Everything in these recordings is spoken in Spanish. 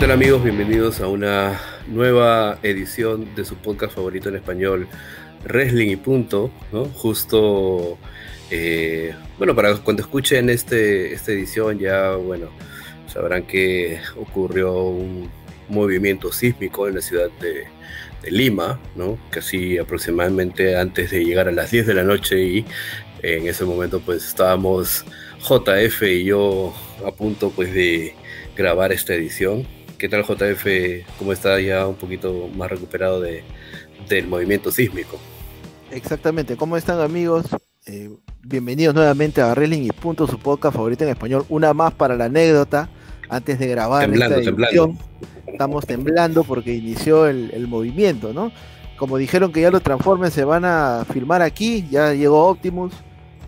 tal amigos? Bienvenidos a una nueva edición de su podcast favorito en español, Wrestling y Punto. Justo, eh, bueno, para cuando escuchen este, esta edición ya, bueno, sabrán que ocurrió un movimiento sísmico en la ciudad de, Lima. Casi aproximadamente antes de llegar a las 10 de la noche y en ese momento pues estábamos JF y yo a punto pues de grabar esta edición. ¿Qué tal JF? ¿Cómo está ya un poquito más recuperado de, del movimiento sísmico? Exactamente, ¿cómo están amigos? Eh, bienvenidos nuevamente a Wrestling y Punto, su podcast favorito en español. Una más para la anécdota antes de grabar temblando, esta temblando. edición. Estamos temblando porque inició el, el, movimiento, ¿no? Como dijeron que ya los Transformers se van a filmar aquí, ya llegó Optimus,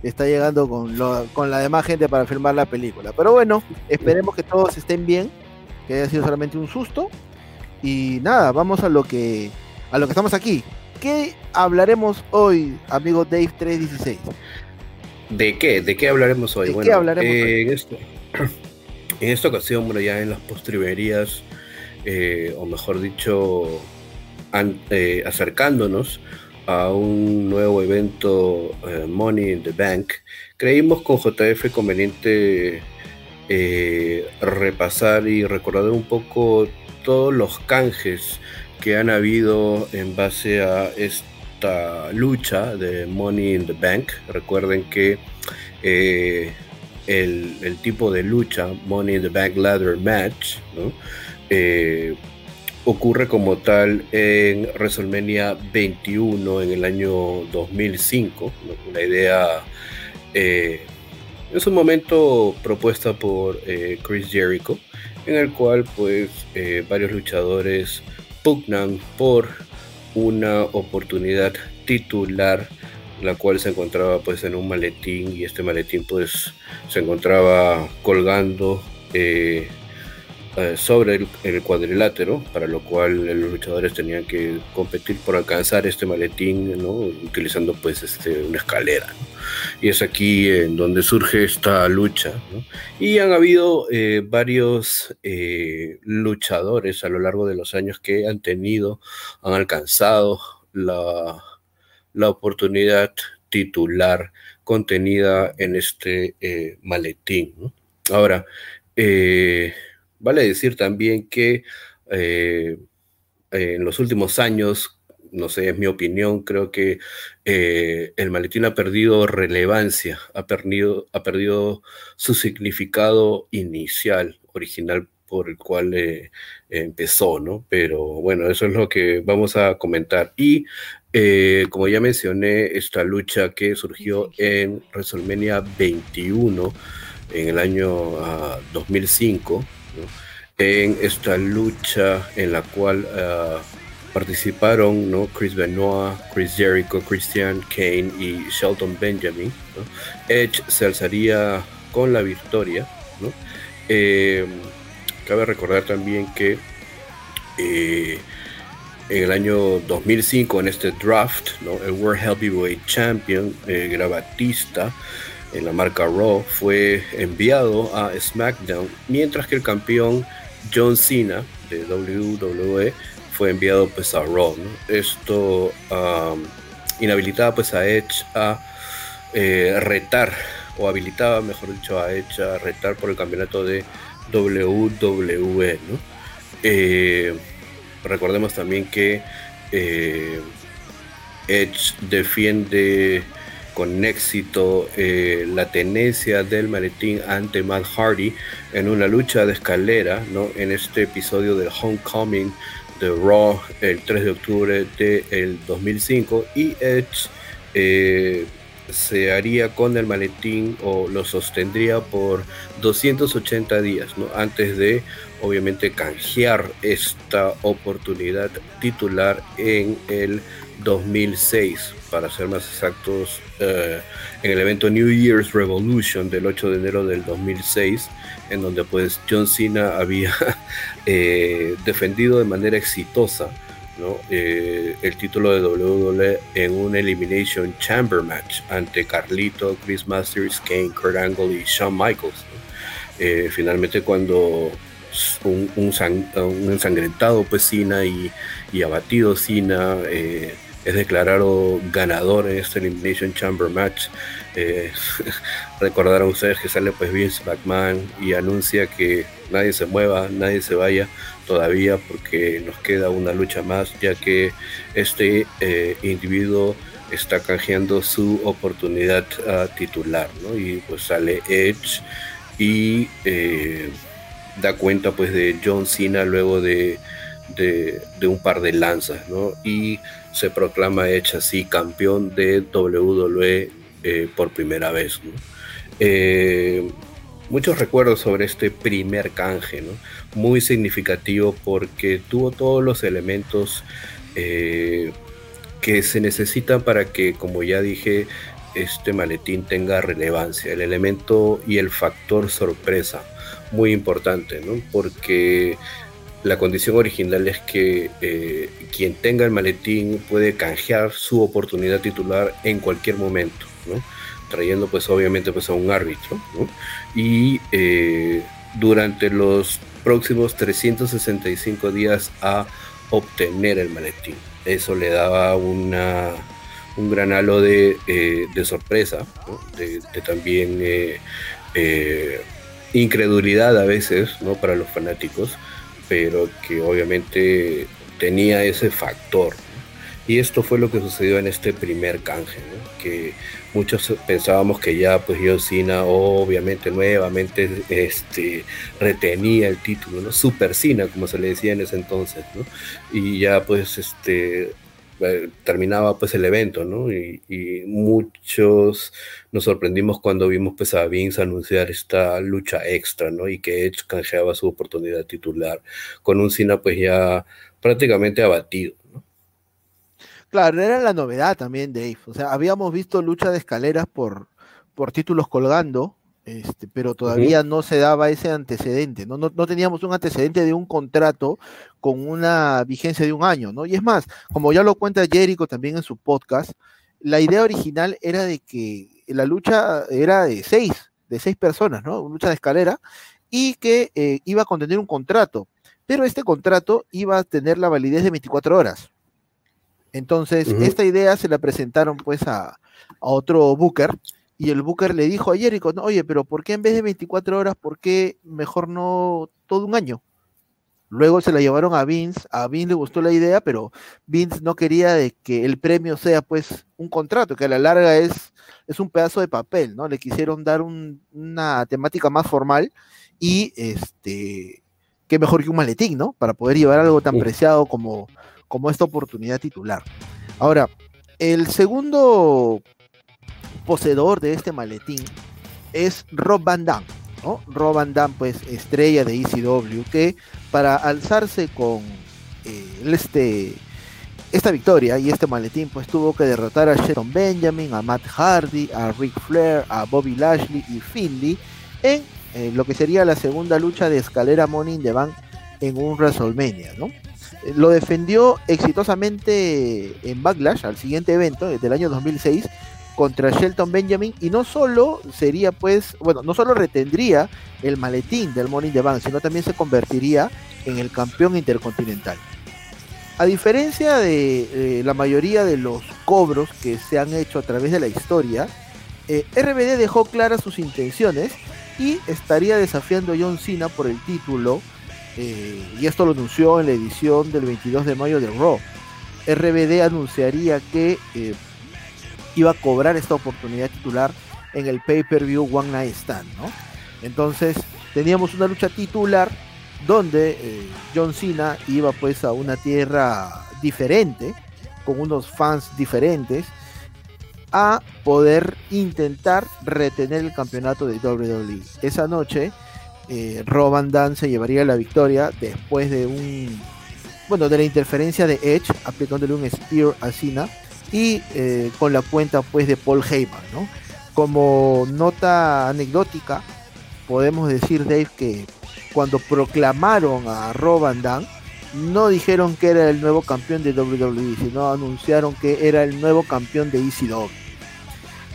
está llegando con, lo, con la demás gente para filmar la película. Pero bueno, esperemos que todos estén bien, que haya sido solamente un susto. Y nada, vamos a lo que a lo que estamos aquí. ¿Qué hablaremos hoy, amigo Dave 316? ¿De qué? ¿De qué hablaremos hoy? ¿De bueno, qué hablaremos eh, hoy? En, en, esta ocasión, bueno, ya en las postrimerías, eh, o mejor dicho, an, eh, acercándonos a un nuevo evento Money in the Bank, creímos con JF conveniente eh, repasar y recordar un poco todos los canjes que han habido en base a esta lucha de Money in the Bank. Recuerden que eh, el, tipo de lucha, Money in the Bank Ladder Match, ¿no? eh, ocurre como tal en WrestleMania 21 en el año 2005. ¿no? La idea en su momento propuesta por eh, Chris Jericho, en el cual pues eh, varios luchadores pugnan por una oportunidad titular la cual se encontraba pues en un maletín y este maletín pues se encontraba colgando eh, eh, sobre el, cuadrilátero, para lo cual los luchadores tenían que competir por alcanzar este maletín, ¿no? utilizando pues este, una escalera. Y es aquí en donde surge esta lucha. ¿no? Y han habido eh, varios eh, luchadores a lo largo de los años que han tenido, han alcanzado la, la oportunidad titular contenida en este maletín. ¿no? Ahora, eh, Vale decir también que eh, en los últimos años, no sé, es mi opinión, creo que eh, el maletín ha perdido relevancia, ha perdido, ha perdido su significado inicial, original por el cual eh, empezó, ¿no? Pero bueno, eso es lo que vamos a comentar. Y eh, como ya mencioné, esta lucha que surgió en WrestleMania 21 en el año uh, 2005, en esta lucha en la cual uh, participaron ¿no? Chris Benoit, Chris Jericho, Christian Kane y Shelton Benjamin. Edge se alzaría con la victoria. Eh, cabe recordar también que eh, en el año 2005, en este draft, ¿no? el World Heavyweight Champion, eh, era Batista, en la marca Raw, fue enviado a SmackDown, mientras que el campeón John Cena de WWE fue enviado pues a Raw. Esto inhabilitaba pues a Edge a eh, retar, o habilitaba, mejor dicho, a Edge a retar por el campeonato de WWE. Eh, recordemos también que eh, Edge defiende con éxito eh, la tenencia del maletín ante Matt Hardy en una lucha de escalera, ¿no? En este episodio del Homecoming de Raw el 3 de octubre del 2005 y Edge eh, se haría con el maletín o lo sostendría por 280 días, ¿no? Antes de obviamente canjear esta oportunidad titular en el 2006 para ser más exactos, uh, en el evento New Year's Revolution del 8 de enero del 2006, en donde pues John Cena había eh, defendido de manera exitosa ¿no? eh, el título de WWE en un Elimination Chamber Match ante Carlito, Chris Masters, Kane, Kurt Angle y Shawn Michaels. Eh, finalmente cuando un, ensangrentado pues Cena y, abatido Cena eh, es declarado ganador en este Elimination Chamber Match. Eh, recordaron ustedes que sale pues Vince McMahon y anuncia que nadie se mueva, nadie se vaya todavía porque nos queda una lucha más ya que este eh, individuo está canjeando su oportunidad titular, ¿no? Y pues sale Edge y eh, da cuenta pues de John Cena luego de, un par de lanzas, ¿no? Y se proclama Edge así campeón de WWE eh, por primera vez, eh, muchos recuerdos sobre este primer canje. Muy significativo porque tuvo todos los elementos que se necesitan para que, como ya dije, este maletín tenga relevancia, el elemento y el factor sorpresa, muy importante, ¿no? Porque la condición original es que eh, quien tenga el maletín puede canjear su oportunidad titular en cualquier momento. Trayendo pues obviamente pues a un árbitro. Y eh, durante los próximos 365 días a obtener el maletín. Eso le daba una un gran halo de, eh, sorpresa, de, también eh, eh, incredulidad a veces ¿no? para los fanáticos, pero que obviamente tenía ese factor. Y esto fue lo que sucedió en este primer canje, que muchos pensábamos que ya pues Cena obviamente nuevamente este, retenía el título, ¿no? Super Cena como se le decía en ese entonces, ¿no? Y ya pues este eh, terminaba pues el evento, ¿no? Y, muchos nos sorprendimos cuando vimos pues a Vince anunciar esta lucha extra, ¿no? Y que Edge canjeaba su oportunidad titular con un Cena pues ya prácticamente abatido, ¿no? Claro, era la novedad también, Dave. O sea, habíamos visto lucha de escaleras por, por títulos colgando, este, pero todavía no se daba ese antecedente, ¿no? ¿no? teníamos un antecedente de un contrato con una vigencia de un año, ¿no? Y es más, como ya lo cuenta Jericho también en su podcast, la idea original era de que la lucha era de seis, de seis personas, ¿no? Una lucha de escalera, y que eh, iba a contener un contrato, pero este contrato iba a tener la validez de 24 horas. Entonces, esta idea se la presentaron pues a, a otro Booker, y el Booker le dijo a Jericho, oye, pero ¿por qué en vez de 24 horas, por qué mejor no todo un año? Luego se la llevaron a Vince, a Vince le gustó la idea, pero Vince no quería de que el premio sea pues un contrato, que a la larga es, es un pedazo de papel, ¿no? Le quisieron dar una temática más formal y este, qué mejor que un maletín, ¿no? Para poder llevar algo tan preciado como, como esta oportunidad titular. Ahora, el segundo poseedor de este maletín es Rob Van Dam, ¿no? Rob Van Dam, pues estrella de ECW, que para alzarse con eh, este, esta victoria y este maletín, pues tuvo que derrotar a Shelton Benjamin, a Matt Hardy, a Rick Flair, a Bobby Lashley y Finley en eh, lo que sería la segunda lucha de escalera Money in the Bank en un WrestleMania, ¿no? Eh, lo defendió exitosamente en Backlash, al siguiente evento del año 2006, contra Shelton Benjamin y no solo sería pues, bueno, no solo retendría el maletín del Morning the Bank, sino también se convertiría en el campeón intercontinental. A diferencia de eh, la mayoría de los cobros que se han hecho a través de la historia, eh, RBD dejó claras sus intenciones y estaría desafiando a John Cena por el título, eh, y esto lo anunció en la edición del 22 de mayo de Raw. RBD anunciaría que iba a cobrar esta oportunidad titular en el pay-per-view One Night Stand, ¿no? Entonces teníamos una lucha titular donde eh, John Cena iba pues a una tierra diferente, con unos fans diferentes, a poder intentar retener el campeonato de WWE. Esa noche, eh, Roban Dan se llevaría la victoria después de un, bueno, de la interferencia de Edge, aplicándole un spear a Cena y eh, con la cuenta pues de Paul Heyman, ¿no? Como nota anecdótica, podemos decir, Dave, que cuando proclamaron a Rob Van no dijeron que era el nuevo campeón de WWE, sino anunciaron que era el nuevo campeón de ECW.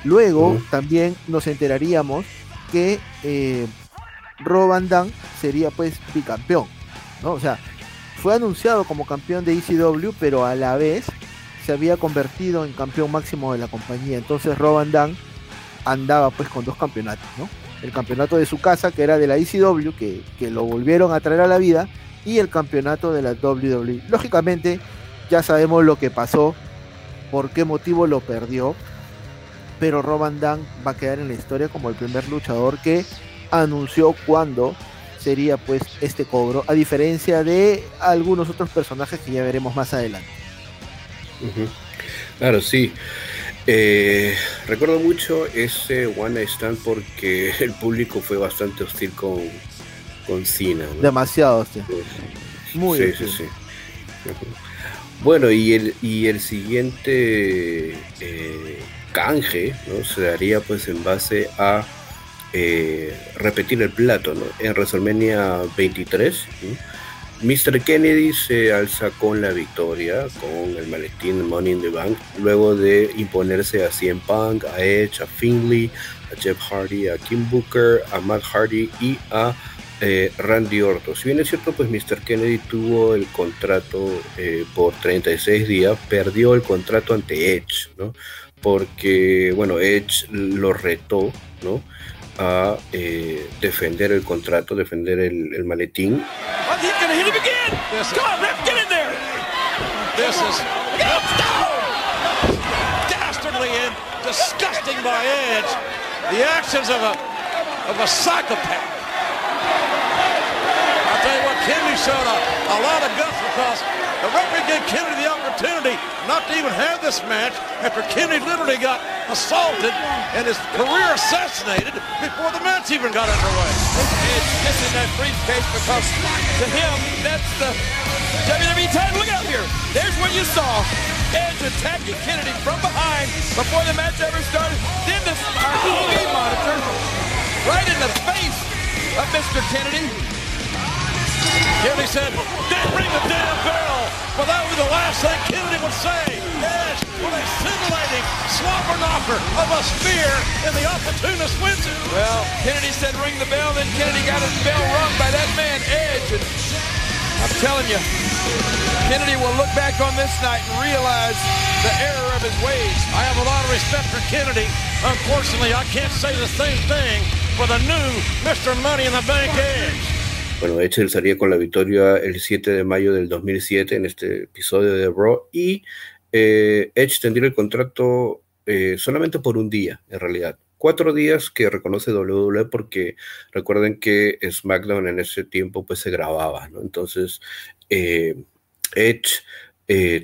Luego también nos enteraríamos que eh, Rob Van sería pues bicampeón, ¿no? O sea, fue anunciado como campeón de ECW, pero a la vez se había convertido en campeón máximo de la compañía. Entonces Rob Van andaba pues con dos campeonatos, ¿no? El campeonato de su casa, que era de la ECW, que, que lo volvieron a traer a la vida, y el campeonato de la WWE. Lógicamente, ya sabemos lo que pasó, por qué motivo lo perdió, pero Rob Van va a quedar en la historia como el primer luchador que anunció cuándo sería pues este cobro, a diferencia de algunos otros personajes que ya veremos más adelante. Claro, sí. Eh, recuerdo mucho ese One Night Stand porque el público fue bastante hostil con, con Cena. Demasiado hostil. Muy sí, sí, sí. Bueno, y el, y el siguiente eh, canje ¿no? se daría pues en base a eh, repetir el plato ¿no? en WrestleMania 23. Mr. Kennedy se alza con la victoria con el maletín Money in the Bank luego de imponerse a CM Punk, a Edge, a Finley, a Jeff Hardy, a Kim Booker, a Matt Hardy y a eh, Randy Orton. Si bien es cierto, pues Mr. Kennedy tuvo el contrato eh, por 36 días, perdió el contrato ante Edge, ¿no? Porque, bueno, Edge lo retó, ¿no? A eh, defender el contrato, defender el, el maletín. disgusting by Edge. The actions of a, of a psychopath. I'll tell you what, Kennedy showed a, a lot of guts because the referee gave Kennedy the opportunity not to even have this match after Kennedy literally got assaulted and his career assassinated before the match even got underway. Edge missing that briefcase because to him, that's the WWE title. Look out here. There's what you saw. Edge attacking Kennedy from behind before the match ever started. Then this our TV monitor right in the face of Mr. Kennedy. Kennedy said, "Then ring the damn bell." Well, that would be the last thing Kennedy would say. Edge with a scintillating knocker of a spear, and the opportunist wins it. Well, Kennedy said, "Ring the bell." Then Kennedy got his bell rung by that man, Edge. And I'm telling you, Kennedy will look back on this night and realize the error of his ways. I have a lot of respect for Kennedy. Unfortunately, I can't say the same thing for the new Mr. Money in the Bank Edge. Bueno, Edge salía con la victoria el 7 de mayo del 2007 en este episodio de Raw y eh, Edge tendría el contrato eh, solamente por un día, en realidad. Cuatro días que reconoce WWE porque recuerden que SmackDown en ese tiempo pues se grababa, ¿no? Entonces, eh, Edge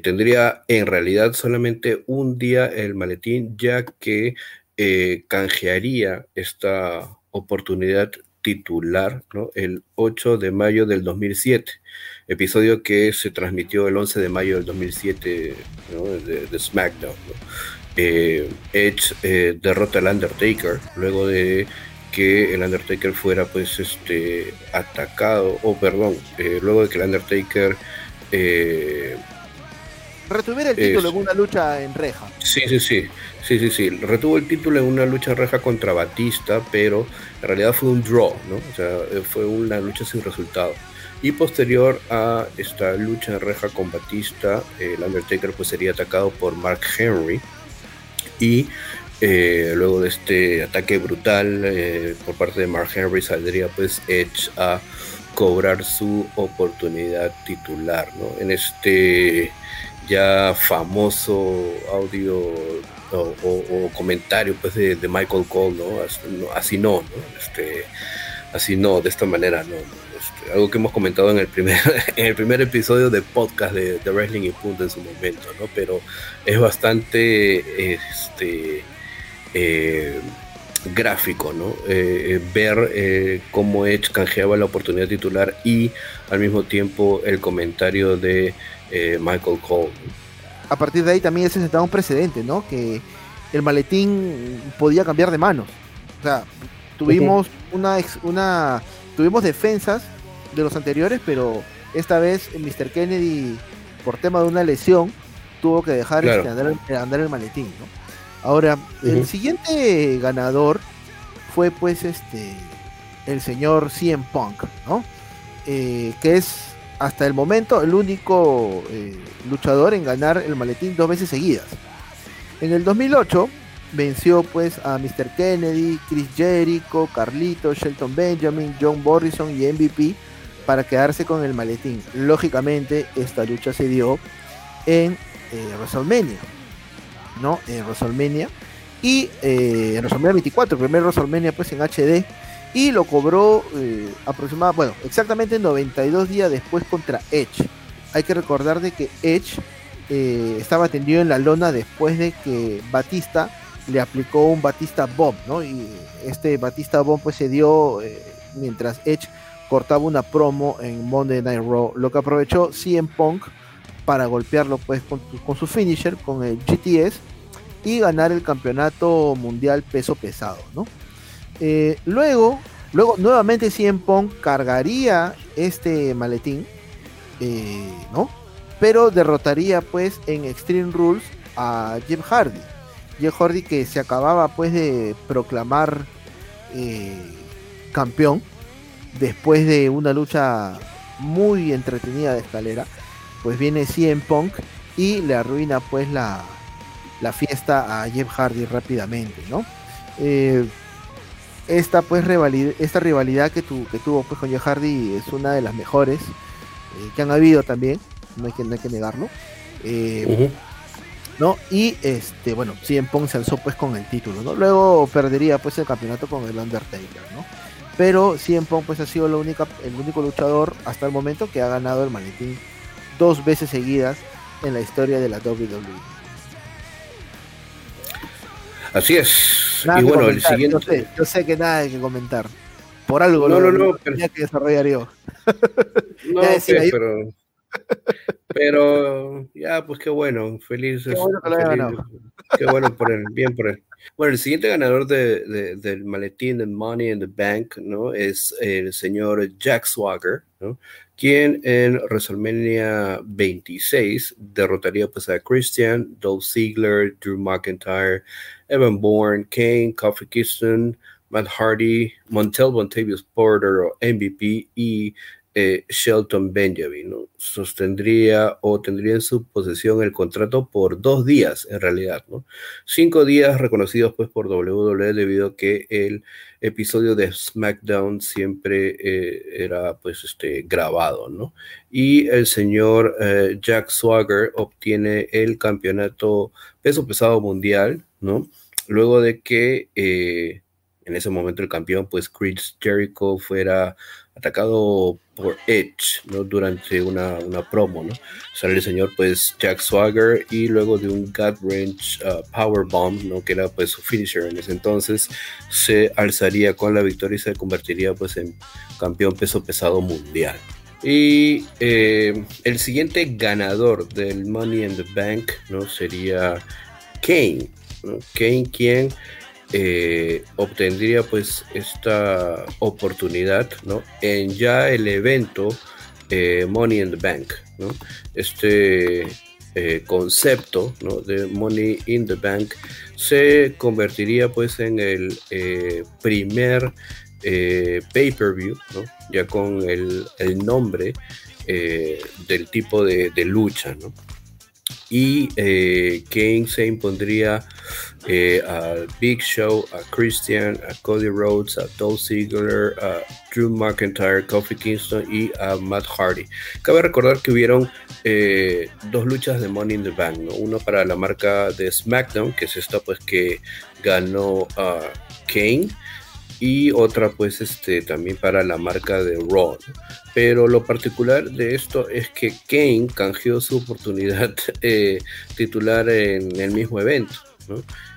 tendría en realidad solamente un día el maletín ya que canjearía esta oportunidad titular ¿no? el 8 de mayo del 2007, episodio que se transmitió el 11 de mayo del 2007 de, SmackDown. Eh, Edge eh, derrota al Undertaker luego de que el Undertaker fuera pues este atacado, o perdón, eh, luego de que el Undertaker retuviera el título en una lucha en reja. Sí, sí, sí. Sí, sí, sí. Retuvo el título en una lucha en reja contra Batista, pero en realidad fue un draw, ¿no? O sea, fue una lucha sin resultado. Y posterior a esta lucha en reja con Batista, el Undertaker pues sería atacado por Mark Henry. Y eh, luego de este ataque brutal eh, por parte de Mark Henry saldría pues Edge a cobrar su oportunidad titular, ¿no? En este ya famoso audio o, comentario pues de, Michael Cole, ¿no? Así no, ¿no? Este, así no, de esta manera, ¿no? Este, algo que hemos comentado en el primer, en el primer episodio de podcast de, Wrestling y en su momento, ¿no? Pero es bastante este, eh, gráfico, ¿no? Eh, ver eh, cómo Edge canjeaba la oportunidad titular y al mismo tiempo el comentario de Michael Cole a partir de ahí también se sentaba un precedente, ¿no? Que el maletín podía cambiar de manos. O sea, tuvimos una, una tuvimos defensas de los anteriores, pero esta vez Mr. Kennedy, por tema de una lesión, tuvo que dejar este, andar, el maletín, ¿no? Ahora, el siguiente ganador fue pues este el señor CM Punk, ¿no? Eh, que es hasta el momento el único eh, luchador en ganar el maletín dos veces seguidas. En el 2008 venció pues a Mr. Kennedy, Chris Jericho, Carlito, Shelton Benjamin, John Morrison y MVP para quedarse con el maletín. Lógicamente esta lucha se dio en eh, WrestleMania, ¿no? En WrestleMania y eh, en WrestleMania 24, el primer WrestleMania pues en HD y lo cobró eh, aproximadamente, bueno, exactamente 92 días después contra Edge. Hay que recordar de que Edge eh, estaba tendido en la lona después de que Batista le aplicó un Batista Bomb, ¿no? Y este Batista Bomb pues se dio mientras Edge cortaba una promo en Monday Night Raw, lo que aprovechó CM Punk para golpearlo pues con, con su finisher, con el GTS y ganar el campeonato mundial peso pesado, ¿no? Eh, luego, luego nuevamente CM Punk cargaría este maletín, eh, ¿no? Pero derrotaría pues en Extreme Rules a Jeff Hardy. Jeff Hardy que se acababa pues de proclamar eh, campeón después de una lucha muy entretenida de escalera, pues viene CM Punk y le arruina pues la, la fiesta a Jeff Hardy rápidamente, ¿no? Esta pues rivalidad, esta rivalidad que, que tuvo pues con Jeff Hardy es una de las mejores eh, que han habido también, no hay que, hay que negarlo. Eh, ¿no? Y este, bueno, CM Punk se alzó pues con el título, ¿no? Luego perdería pues el campeonato con el Undertaker, ¿no? Pero CM Punk pues ha sido la única, el único luchador hasta el momento que ha ganado el maletín dos veces seguidas en la historia de la WWE. Así es. y bueno, el siguiente. Yo sé, que nada hay que comentar. Por algo no, lo, no, no, pero... que desarrollar yo. no, sé, pero. Pero ya, pues qué bueno, feliz. Qué bueno, qué bueno por el bien por él. Bueno, el siguiente ganador de, del maletín de Money in the Bank, ¿no? Es el señor Jack Swagger, ¿no? Quien en WrestleMania 26 derrotaría pues a Christian, Dolph Ziggler, Drew McIntyre, Evan Bourne, Kane, Kofi Kingston, Matt Hardy, Montel Montavious Porter MVP y eh, Shelton Benjamin. ¿no? Sostendría o tendría en su posesión el contrato por dos días, en realidad. ¿no? Cinco días reconocidos pues, por WWE debido a que el episodio de SmackDown siempre eh, era pues, este, grabado. ¿no? Y el señor eh, Jack Swagger obtiene el campeonato peso pesado mundial. ¿No? Luego de que en ese momento el campeón, pues Chris Jericho, fuera atacado por Edge, ¿no? Durante una, una promo, ¿no? Sale el señor, pues, Jack Swagger y luego de un gut wrench uh, power bomb, ¿no? Que era, pues, su finisher en ese entonces, se alzaría con la victoria y se convertiría, pues, en campeón peso pesado mundial. Y eh, el siguiente ganador del Money in the Bank, ¿no? Sería Kane, ¿no? Eh, obtendría pues esta oportunidad ¿no? en ya el evento eh, Money in the Bank. ¿no? Este eh, concepto ¿no? de Money in the Bank se convertiría pues en el primer pay-per-view, ¿no? ya con el, el nombre del tipo de, lucha. Y eh, Kane se impondría eh, a Big Show, a Christian, a Cody Rhodes, a Dolph Ziggler, a Drew McIntyre, Kofi Kingston y a Matt Hardy. Cabe recordar que hubieron eh, dos luchas de Money in the Bank, ¿no? uno para la marca de SmackDown, que es esta pues que ganó a Kane y otra pues este también para la marca de Raw. Pero lo particular de esto es que Kane canjeó su oportunidad eh, titular en el mismo evento,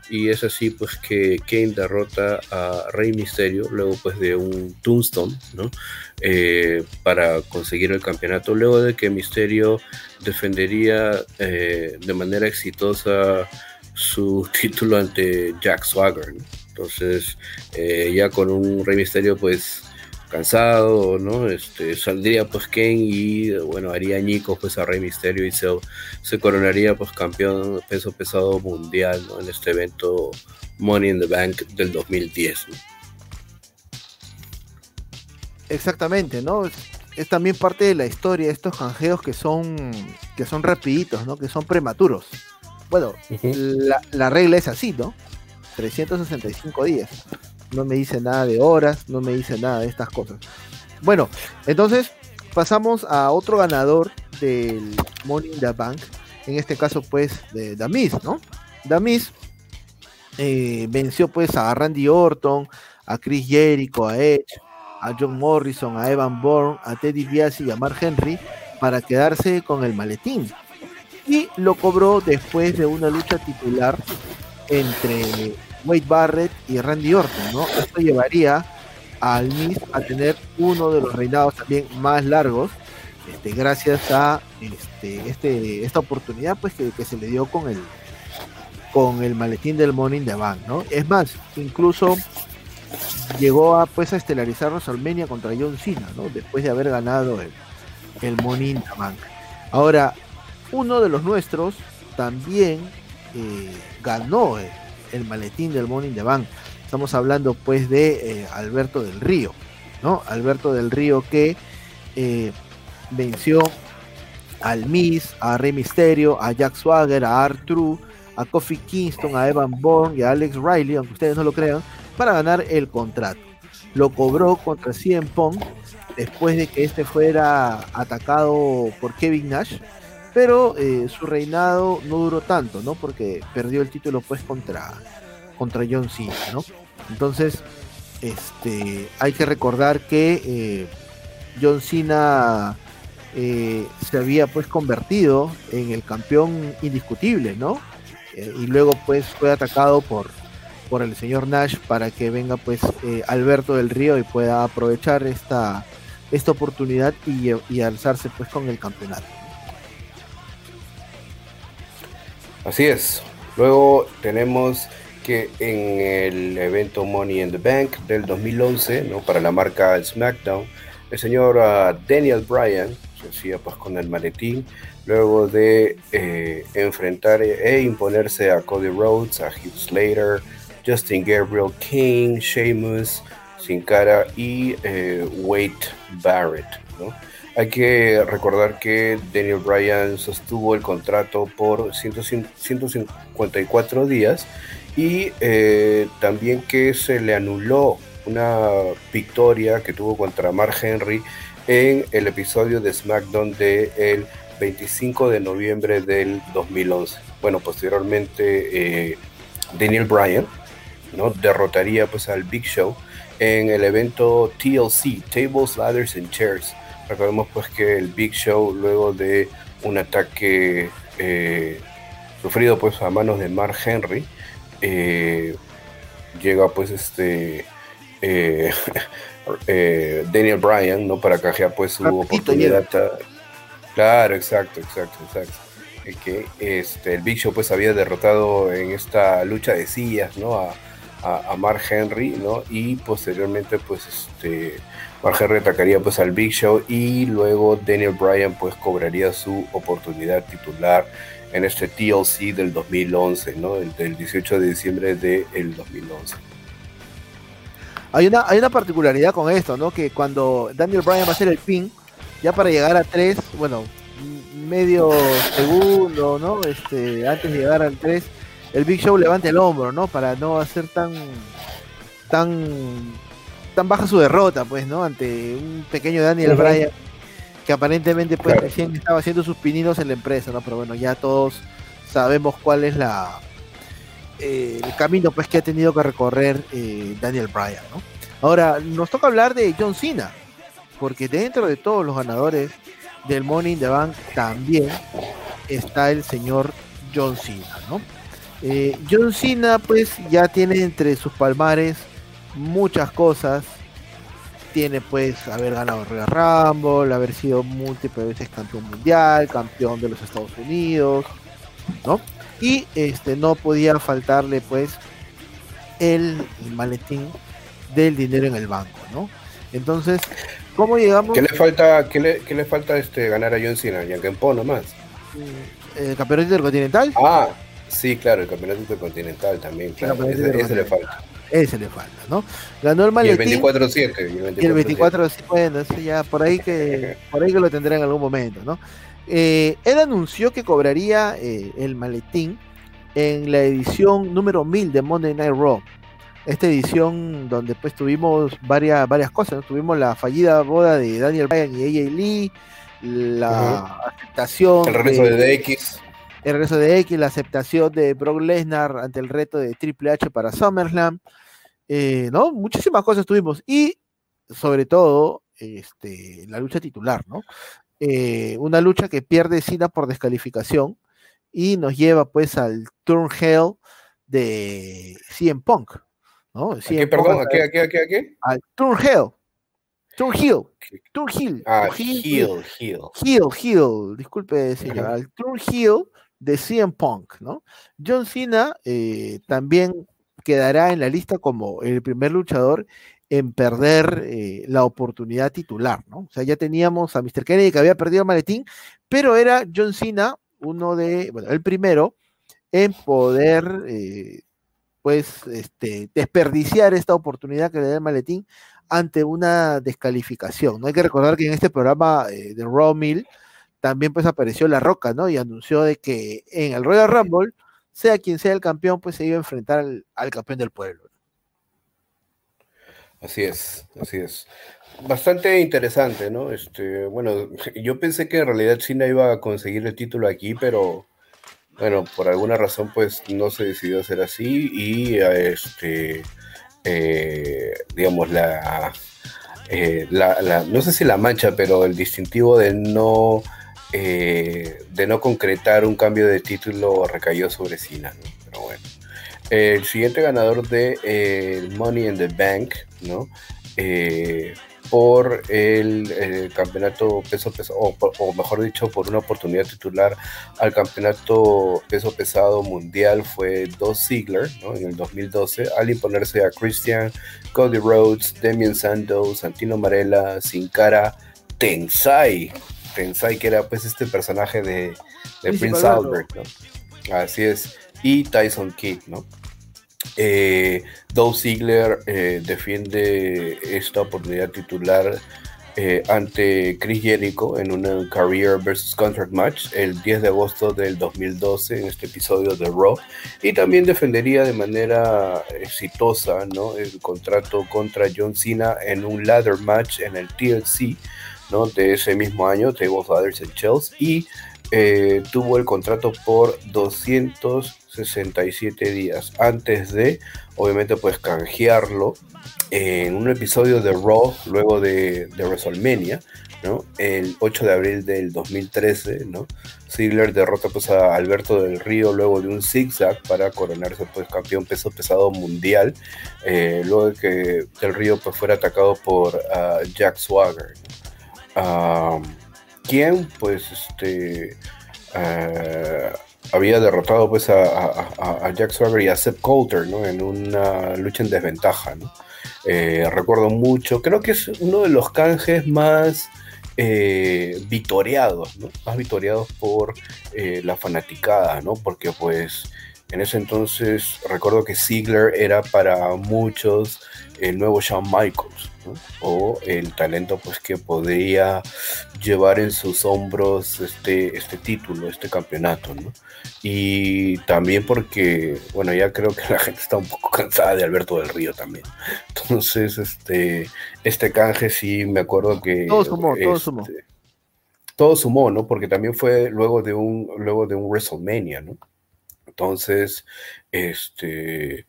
Y es así pues que Kane derrota a Rey Misterio luego pues de un Tombstone. Eh, para conseguir el campeonato, luego de que Misterio defendería eh, de manera exitosa su título ante Jack Swagger, entonces, eh, ya con un Rey Misterio, pues cansado, ¿no? Este, saldría pues Ken y bueno, haría añicos pues a Rey Misterio y se, se coronaría pues campeón peso pesado mundial, ¿no? En este evento Money in the Bank del 2010. Exactamente, ¿no? Es, también parte de la historia, estos canjeos que son, que son rapiditos, ¿no? Que son prematuros. Bueno, la, la regla es así, ¿no? 365 días. No me dice nada de horas, no me dice nada de estas cosas. Bueno, entonces pasamos a otro ganador del Money in the Bank. En este caso, pues, de Damis, ¿no? Damis eh, venció pues a Randy Orton, a Chris Jericho, a Edge, a John Morrison, a Evan Bourne, a Teddy Biasi y a Mark Henry para quedarse con el maletín. Y lo cobró después de una lucha titular entre Wade Barrett y Randy Orton, ¿no? Esto llevaría al Miz a tener uno de los reinados también más largos, este, gracias a este, este, esta oportunidad pues que, se le dio con el con el maletín del Money in the Bank, ¿no? Es más, incluso llegó a pues a estelarizar WrestleMania contra John Cena, ¿no? Después de haber ganado el, el Money in the Bank. Ahora, uno de los nuestros también eh, ganó el, el maletín del in the Bank. Estamos hablando pues de eh, Alberto del Río, ¿no? Alberto del Río que eh, venció al Miz, a Rey Mysterio, a Jack Swagger, a Artru, a Kofi Kingston, a Evan Bourne y a Alex Riley, aunque ustedes no lo crean, para ganar el contrato. Lo cobró contra CM Punk después de que este fuera atacado por Kevin Nash, pero eh, su reinado no duró tanto, ¿no? Porque perdió el título pues contra, contra John Cena, ¿no? Entonces, este, hay que recordar que eh, John Cena eh, se había pues convertido en el campeón indiscutible, ¿no? Eh, y luego pues fue atacado por, por el señor Nash para que venga pues Alberto del Río y pueda aprovechar esta, esta oportunidad y, y alzarse pues con el campeonato. Así es. Luego tenemos que en el evento Money in the Bank del 2011, ¿no? para la marca SmackDown, el señor uh, Daniel Bryan se hacía pues con el maletín luego de eh, enfrentar e imponerse a Cody Rhodes, a Heath Slater, Justin Gabriel, King, Sheamus, Sin Cara y eh, Wade Barrett. ¿no? Hay que recordar que Daniel Bryan sostuvo el contrato por 154 días y eh, también que se le anuló una victoria que tuvo contra Mark Henry en el episodio de SmackDown del el 25 de noviembre del 2011. Bueno, posteriormente eh, Daniel Bryan ¿no? derrotaría pues al Big Show en el evento TLC, Tables, Ladders and Chairs. Recordemos pues que el Big Show luego de un ataque eh, sufrido pues a manos de Mark Henry eh, llega pues este eh, Daniel Bryan no para cajear pues su Rapidito oportunidad a- claro exacto exacto exacto. El que este el Big Show pues había derrotado en esta lucha de sillas no a, a, a Mark Henry no y posteriormente pues este Mark Henry atacaría pues al Big Show y luego Daniel Bryan pues cobraría su oportunidad titular en este TLC del 2011, ¿no? El del 18 de diciembre del 2011. Hay una, hay una particularidad con esto, ¿no? Que cuando Daniel Bryan va a hacer el pin, ya para llegar a 3, bueno, medio segundo, ¿no? Este, antes de llegar al 3, el Big Show levanta el hombro, ¿no? Para no hacer tan tan tan baja su derrota, pues, ¿no? Ante un pequeño Daniel. Bryan que aparentemente pues Claro. recién estaba haciendo sus pininos en la empresa, ¿no? Pero bueno, ya todos sabemos cuál es la eh, el camino pues que ha tenido que recorrer eh, Daniel Bryan, ¿no? Ahora, nos toca hablar de John Cena, porque dentro de todos los ganadores del Money in the Bank también está el señor John Cena, ¿no? Eh, John Cena pues ya tiene entre sus palmares muchas cosas, tiene pues haber ganado Royal Rumble, haber sido múltiples veces campeón mundial, campeón de los Estados Unidos, ¿no? Y este no podía faltarle pues el, el maletín del dinero en el banco, ¿no? Entonces, ¿cómo llegamos? ¿Qué le falta, qué le, qué le falta este, ganar a John Cena? Yankempo nomás. ¿El campeonato intercontinental? Ah, sí, claro, el campeonato intercontinental también, claro. Ese, ese le falta. Ese le falta, ¿no? Ganó el maletín. Y el 24-7. Y el 24, bueno, eso ya por ahí que por ahí que lo tendrá en algún momento, ¿no? Eh, él anunció que cobraría eh, el maletín en la edición número 1000 de Monday Night Raw. Esta edición donde pues tuvimos varias, varias cosas, tuvimos la fallida boda de Daniel Bryan y AJ Lee, la aceptación... El regreso de, DX. El regreso de X, la aceptación de Brock Lesnar ante el reto de Triple H para SummerSlam. Eh, ¿no? Muchísimas cosas tuvimos. Y sobre todo, este, la lucha titular, ¿no? Eh, una lucha que pierde Cena por descalificación y nos lleva pues al Turn Hell de CM Punk. ¿no? ¿A qué, perdón? ¿A qué, a qué, a qué, a qué? Al Turn Hell. Turn Hill. Turn Hill. Ah, Hill, Hill. Hill, Hill. Disculpe, señor. Al Turn Hill de CM Punk, ¿no? John Cena eh, también quedará en la lista como el primer luchador en perder eh, la oportunidad titular, ¿no? O sea, ya teníamos a Mr. Kennedy que había perdido el maletín, pero era John Cena uno de, bueno, el primero en poder, eh, pues, este, desperdiciar esta oportunidad que le da el maletín ante una descalificación. No hay que recordar que en este programa de Raw Mill también pues apareció La Roca, ¿no? Y anunció de que en el Royal Rumble, sea quien sea el campeón, pues se iba a enfrentar al campeón del pueblo. Así es, así es. Bastante interesante, ¿no? Este, bueno, yo pensé que en realidad China iba a conseguir el título aquí, pero bueno, por alguna razón pues no se decidió hacer así y este, eh, digamos, eh, la, la, no sé si la mancha, pero el distintivo de no, eh, de no concretar un cambio de título recayó sobre Cena. Pero bueno. El siguiente ganador de eh, Money in the Bank, ¿no? Eh, por el, campeonato peso pesado, o, mejor dicho, por una oportunidad titular al campeonato peso pesado mundial fue Dos Ziggler ¿no? en el 2012, al imponerse a Christian, Cody Rhodes, Demian Sandow, Santino Marella, Sin Cara, Tensai. Tensai, que era pues este personaje de, de Prince Albert, ¿no? Así es y Tyson Kidd, ¿no? Eh, Ziegler eh, defiende esta oportunidad titular eh, ante Chris Jericho en una Career versus Contract match el 10 de agosto del 2012 en este episodio de Raw y también defendería de manera exitosa ¿no? el contrato contra John Cena en un ladder match en el TLC de ese mismo año, Table Ladders and Chelsea y eh, tuvo el contrato por 267 días antes de, obviamente, pues canjearlo en un episodio de Raw luego de, WrestleMania. El 8 de abril del 2013, ¿no? Ziggler derrota pues a Alberto del Río luego de un zigzag para coronarse pues campeón peso pesado mundial, eh, luego de que del Río pues fuera atacado por ah, Jack Swagger. ¿No? quien pues este eh, había derrotado pues a, Jack Swagger y a Seth Coulter ¿no? en una lucha en desventaja. ¿no? Eh, recuerdo mucho, creo que es uno de los canjes más eh, vitoreados, ¿no? más vitoreados por la fanaticada, ¿no? porque pues en ese entonces recuerdo que Ziggler era para muchos el nuevo Shawn Michaels, o el talento pues que podría llevar en sus hombros este, este título, este campeonato, ¿no? Y también porque, bueno, ya creo que la gente está un poco cansada de Alberto del Río también. Entonces, este, este canje sí me acuerdo que... Todo sumó, todo sumó. Este, todo sumó, ¿no? Porque también fue luego de un, luego de un WrestleMania, ¿no? Entonces, este,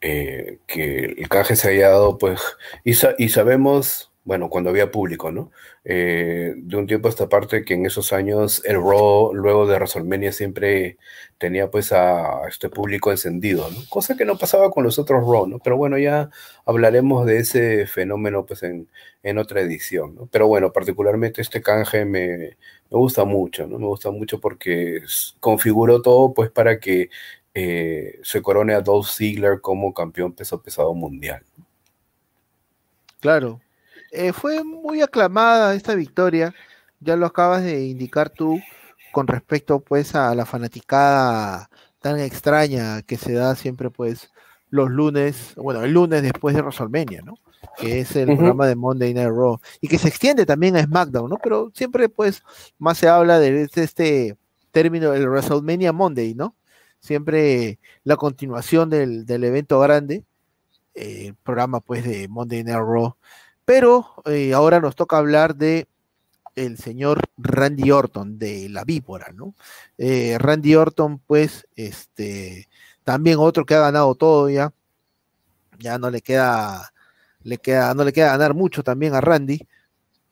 eh, que el canje se haya dado, pues, y, sabemos, bueno, cuando había público, ¿no? Eh, de un tiempo a esta parte que en esos años el Raw, luego de WrestleMania, siempre tenía pues a este público encendido, ¿no? Cosa que no pasaba con los otros Raw, ¿no? Pero bueno, ya hablaremos de ese fenómeno pues en, en otra edición, ¿no? Pero bueno, particularmente este canje me, me gusta mucho, ¿no? Me gusta mucho porque configuró todo pues para que eh, se corone a Dolph Ziggler como campeón peso pesado mundial. Claro. Eh, fue muy aclamada esta victoria, ya lo acabas de indicar tú, con respecto pues a la fanaticada tan extraña que se da siempre pues los lunes, bueno, el lunes después de WrestleMania, ¿no? Que es el programa de Monday Night Raw. Y que se extiende también a SmackDown, ¿no? Pero siempre, pues, más se habla de este, este término, el WrestleMania Monday, ¿no? Siempre la continuación del, evento grande, el programa, pues, de Monday Night Raw. Pero eh, ahora nos toca hablar de el señor Randy Orton de la víbora, ¿no? Eh, Randy Orton, pues, este, también otro que ha ganado todo ya, ya no le queda, le queda, no le queda ganar mucho también a Randy,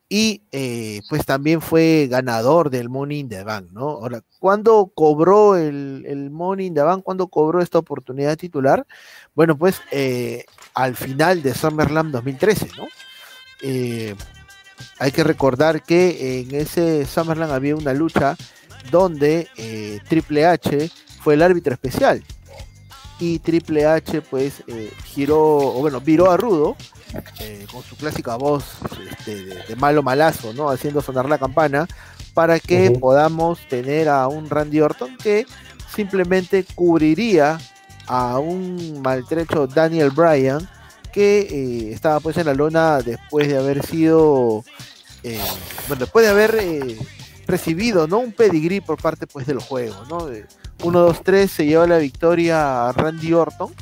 y eh, pues también fue ganador del Money in the Bank, ¿no? Ahora, ¿cuándo cobró el, el Money in the Bank? ¿Cuándo cobró esta oportunidad titular? Bueno, pues eh, al final de SummerSlam 2013, ¿no? hay que recordar que en ese SummerSlam había una lucha donde eh, Triple H fue el árbitro especial y Triple H pues eh, giró, o bueno, viró a Rudo eh, con su clásica voz este, de, malo malazo, ¿no? Haciendo sonar la campana para que podamos tener a un Randy Orton que simplemente cubriría a un maltrecho Daniel Bryan que estaba pues en la lona después de haber sido eh, bueno, después de haber eh, recibido ¿no? un pedigrí por parte pues, del juego. ¿no? 1-2-3 se lleva la victoria a Randy Orton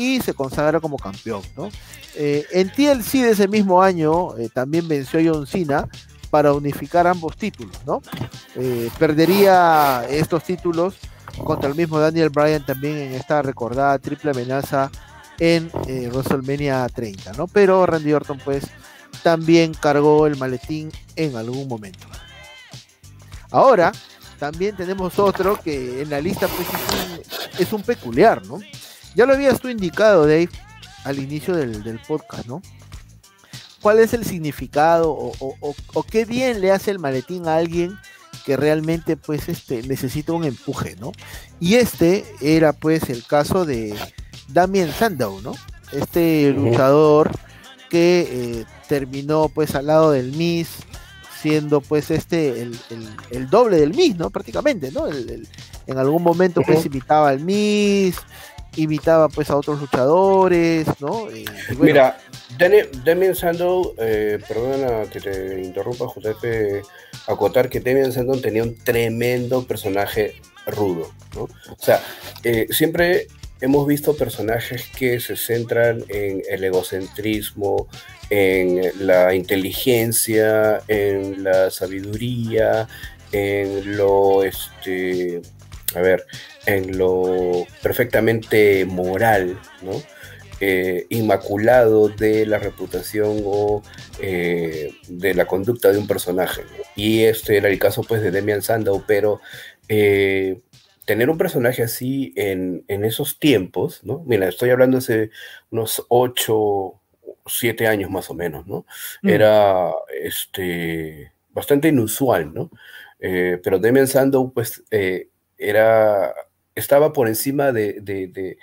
y se consagra como campeón. ¿no? Eh, en TLC de ese mismo año también venció a John Cena para unificar ambos títulos. ¿no? perdería estos títulos contra el mismo Daniel Bryan también en esta recordada triple amenaza en WrestleMania 30, ¿no? Pero Randy Orton pues también cargó el maletín en algún momento. Ahora, también tenemos otro que en la lista pues, es, un, peculiar, ¿no? Ya lo habías tú indicado, Dave, al inicio del, podcast, ¿no? ¿Cuál es el significado o, qué bien le hace el maletín a alguien que realmente pues este necesita un empuje, ¿no? Y este era pues el caso de Damien Sandow, ¿no? Este luchador que eh, terminó pues al lado del Miss, siendo pues este el, doble del Miss, ¿no? Prácticamente, ¿no? en algún momento pues imitaba al Miss, imitaba pues a otros luchadores, ¿no? Mira, Demian Sandow, eh, perdona que te interrumpa, JP, acotar que Demian Sandow tenía un tremendo personaje rudo, ¿no? O sea, eh, siempre hemos visto personajes que se centran en el egocentrismo, en la inteligencia, en la sabiduría, en lo, este, a ver, en lo perfectamente moral, ¿no? Eh, inmaculado de la reputación o eh, de la conducta de un personaje. Y este era el caso pues de Demian Sandow, pero eh, tener un personaje así en, en, esos tiempos, ¿no? Mira, estoy hablando hace unos ocho, siete años más o menos, ¿no? Mm. Era este, bastante inusual, ¿no? Eh, pero Demian Sandow, pues, eh, era, estaba por encima de, de,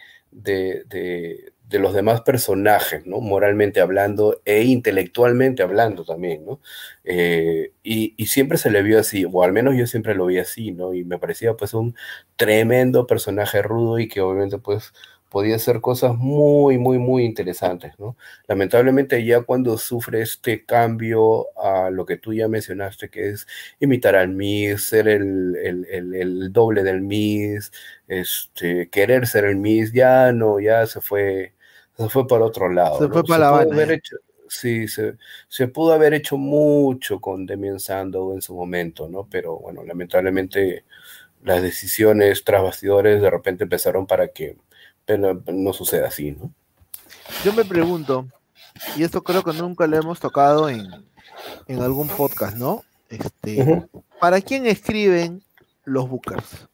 los demás personajes, ¿no? Moralmente hablando e intelectualmente hablando también, ¿no? Eh, y, y, siempre se le vio así, o al menos yo siempre lo vi así, ¿no? Y me parecía, pues, un tremendo personaje rudo y que obviamente, pues, podía hacer cosas muy, muy, muy interesantes, ¿no? Lamentablemente ya cuando sufre este cambio a lo que tú ya mencionaste, que es imitar al Miss, ser el, el, doble del Miss, este, querer ser el Miss, ya no, ya se fue, se fue para otro lado. Se fue para la haber Sí, se, se, pudo haber hecho mucho con Demian Sandow en su momento, ¿no? Pero bueno, lamentablemente las decisiones tras bastidores de repente empezaron para que pero no sucede así, ¿no? Yo me pregunto, y esto creo que nunca lo hemos tocado en, algún podcast, ¿no? Este, ¿Para quién escriben los bookers?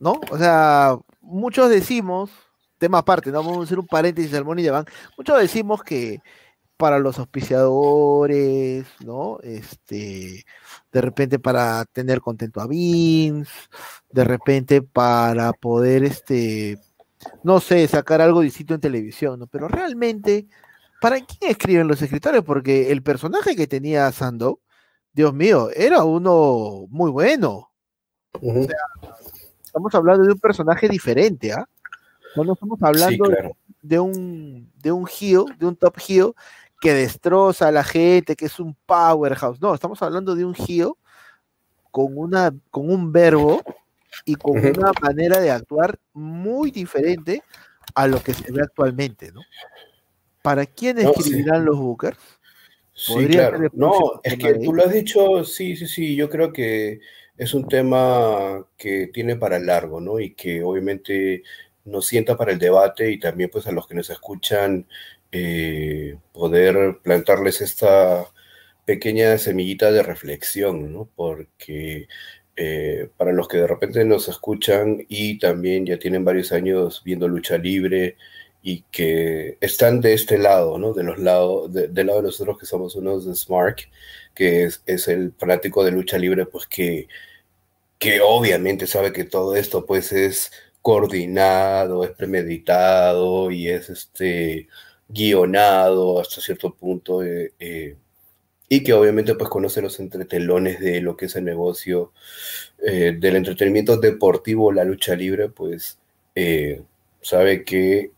¿No? O sea, muchos decimos, tema aparte, ¿no? Vamos a hacer un paréntesis al de Bank. Muchos decimos que para los auspiciadores, ¿no? Este, de repente para tener contento a Vince, de repente para poder, este, no sé, sacar algo distinto en televisión, ¿no? Pero realmente, ¿para quién escriben los escritores? Porque el personaje que tenía Sandow, Dios mío, era uno muy bueno. o sea, estamos hablando de un personaje diferente, ¿ah? No estamos hablando de un de un heel, de un top heel que destroza a la gente, que es un powerhouse. No, estamos hablando de un heel con una con un verbo y con una manera de actuar muy diferente a lo que se ve actualmente, ¿no? ¿Para quién escribirán los Bookers? Sí, claro. No, es que tú lo has dicho, sí, sí, sí, yo creo que es un tema que tiene para largo, ¿no? Y que obviamente nos sienta para el debate y también pues a los que nos escuchan eh, poder plantarles esta pequeña semillita de reflexión, ¿no? Porque eh, para los que de repente nos escuchan y también ya tienen varios años viendo lucha libre y que están de este lado, ¿no? De los lados, del lado de nosotros que somos unos de Smart, que es, es, el fanático de lucha libre, pues que, que obviamente sabe que todo esto pues es coordinado, es premeditado y es este guionado hasta cierto punto eh, eh, y que obviamente pues conoce los entretelones de lo que es el negocio eh, del entretenimiento deportivo, la lucha libre, pues sabe que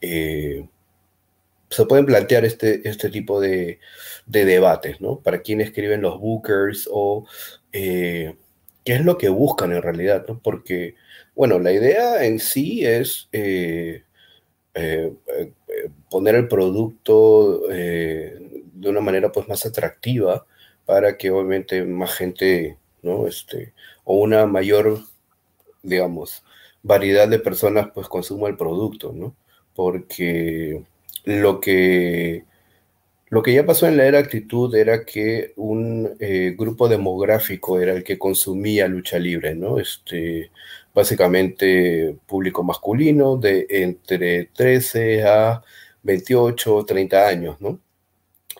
se pueden plantear este, este tipo de, debates, ¿no? Para quienes escriben los bookers o qué es lo que buscan en realidad, ¿no? Porque, bueno, la idea en sí es poner el producto de una manera pues más atractiva para que obviamente más gente, ¿no? Este, o una mayor, digamos, variedad de personas pues consuma el producto, ¿no? Porque lo que, lo que ya pasó en la era actitud era que un eh, grupo demográfico era el que consumía lucha libre, ¿no? Este, básicamente público masculino de entre 13 a 28 o 30 años, ¿no?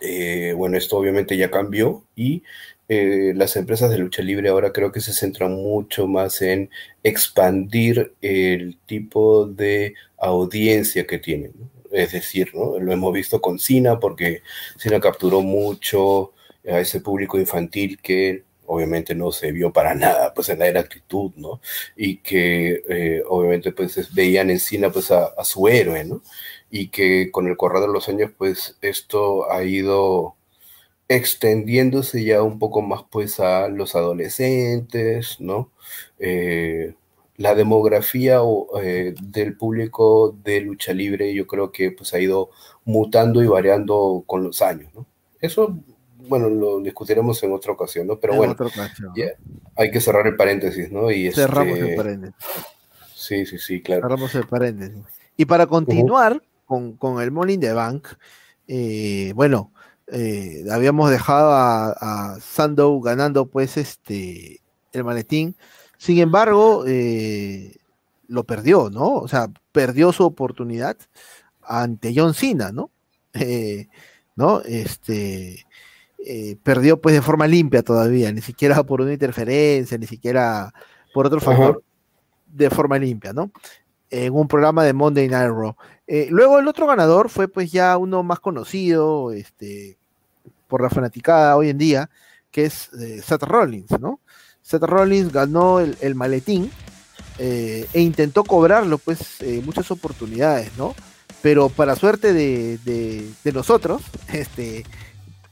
Eh, bueno, esto obviamente ya cambió y eh, las empresas de lucha libre ahora creo que se centran mucho más en expandir el tipo de audiencia que tienen. Es decir, ¿no? lo hemos visto con Cina porque Cina capturó mucho a ese público infantil que obviamente no se vio para nada pues en la era actitud, ¿no? Y que eh, obviamente pues veían en Cina pues a, a, su héroe, ¿no? Y que con el correr de los años pues esto ha ido extendiéndose ya un poco más pues a los adolescentes, ¿no? Eh, la demografía eh, del público de lucha libre yo creo que pues ha ido mutando y variando con los años, ¿no? Eso, bueno, lo discutiremos en otra ocasión, ¿no? Pero bueno, hay que cerrar el paréntesis, ¿no? Y Cerramos el este, paréntesis. Sí, sí, sí, claro. Cerramos el paréntesis. Y para continuar con, con, el Morning the Bank, eh, bueno, eh, habíamos dejado a, Sandow ganando pues este el maletín. Sin embargo, eh, lo perdió, ¿no? O sea, perdió su oportunidad ante John Cena, ¿no? ¿No? Este perdió pues de forma limpia todavía, ni siquiera por una interferencia, ni siquiera por otro factor, de forma limpia, ¿no? En un programa de Monday Night Raw. Luego el otro ganador fue pues ya uno más conocido, este, por la fanaticada hoy en día, que es eh, Seth Rollins, ¿no? Seth Rollins ganó el, maletín eh, e intentó cobrarlo, pues, eh, muchas oportunidades, ¿no? Pero para suerte de, nosotros, este,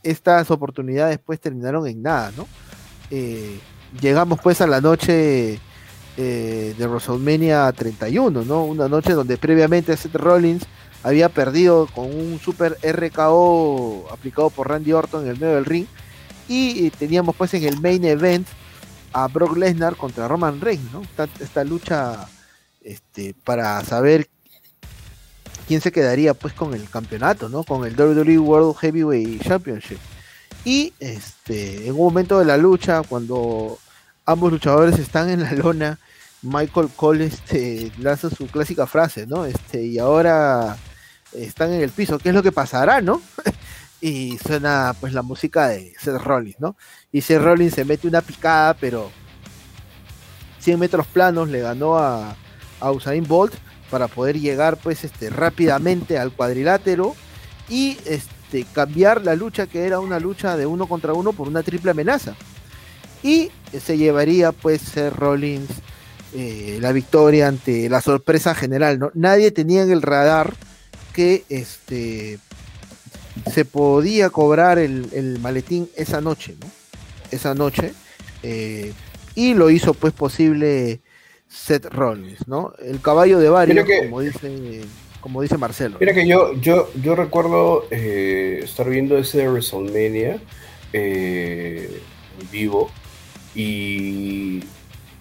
estas oportunidades pues terminaron en nada, ¿no? llegamos pues a la noche de WrestleMania 31, ¿no? Una noche donde previamente Seth Rollins había perdido con un super RKO aplicado por Randy Orton en el medio del ring. Y teníamos pues en el main event a Brock Lesnar contra Roman Reigns, ¿no? Esta, lucha este, para saber quién se quedaría pues con el campeonato, ¿no? Con el WWE World Heavyweight Championship. Y este, en un momento de la lucha, cuando ambos luchadores están en la lona, Michael Cole este, lanza su clásica frase, ¿no? Este, y ahora están en el piso, ¿qué es lo que pasará, no? y suena pues la música de Seth Rollins, ¿no? Y Seth Rollins se mete una picada, pero 100 metros planos le ganó a, a Usain Bolt para poder llegar pues este, rápidamente al cuadrilátero y este, cambiar la lucha que era una lucha de uno contra uno por una triple amenaza. Y se llevaría pues Seth Rollins eh, la victoria ante la sorpresa general, ¿no? Nadie tenía en el radar que este se podía cobrar el, maletín esa noche, ¿no? Esa noche. Eh, y lo hizo pues posible Seth Rollins, ¿no? El caballo de varios, como dice como dice Marcelo. Mira que yo, yo, yo recuerdo eh, estar viendo ese WrestleMania vivo y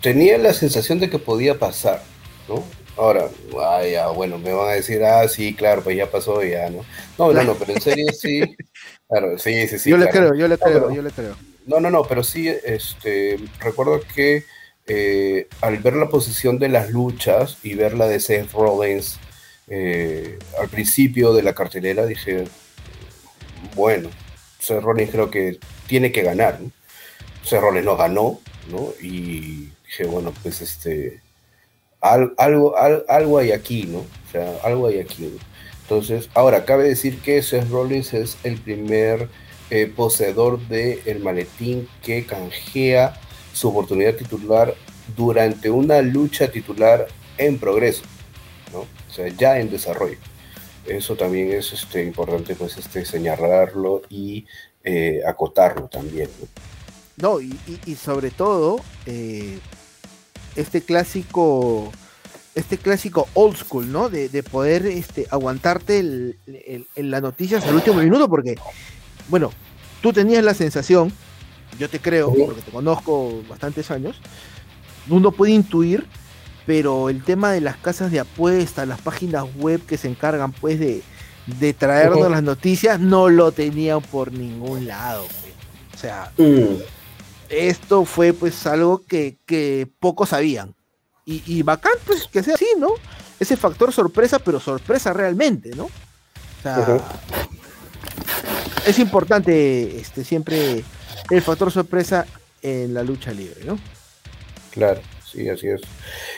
tenía la sensación de que podía pasar, ¿no? Ahora, vaya, bueno, me van a decir, ah, sí, claro, pues ya pasó, ya, ¿no? No, no, no, pero en serio sí. Claro, sí, sí, sí. Yo le creo, yo le creo, yo le creo. No, no, no, pero sí, este, recuerdo que eh, al ver la posición de las luchas y ver la de Seth Rollins eh, al principio de la cartelera, dije, bueno, Seth Rollins creo que tiene que ganar. ¿no? Rollins no ganó, ¿no? Y dije, bueno, pues este, algo, algo hay aquí, ¿no? O sea, algo hay aquí. Entonces, ahora, cabe decir que Seth Rollins es el primer eh, poseedor del el maletín que canjea su oportunidad titular durante una lucha titular en progreso, ¿no? O sea, ya en desarrollo. Eso también es este, importante, pues, este, señalarlo y eh, acotarlo también. No, y, sobre todo, eh, este clásico este clásico old school, ¿no? De, poder este, aguantarte el, la noticia hasta el último minuto, porque, bueno, tú tenías la sensación, yo te creo, porque te conozco bastantes años, uno puede intuir, pero el tema de las casas de apuestas, las páginas web que se encargan, pues, de, de traernos las noticias, no lo tenían por ningún lado. Pues. O sea, mm. Esto fue, pues, algo que, que pocos sabían y, y, bacán, pues, que sea así, ¿no? Ese factor sorpresa, pero sorpresa realmente, ¿no? O sea, es importante este, siempre el factor sorpresa en la lucha libre, ¿no? Claro, sí, así es.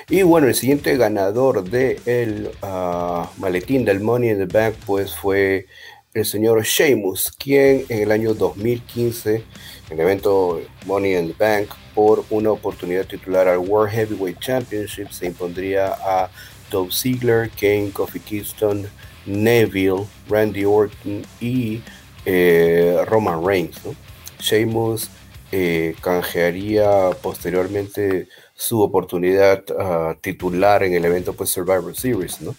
Y bueno, el siguiente ganador del de ah, maletín del Money in the Bank, pues fue el señor Sheamus, quien en el año 2015, en el evento Money in the Bank, por una oportunidad titular al World Heavyweight Championship, se impondría a Dolph Ziggler, Kane, Kofi Kingston, Neville, Randy Orton y eh, Roman Reigns. Sheamus eh, canjearía posteriormente su oportunidad uh, titular en el evento pues, Survivor Series, ¿no?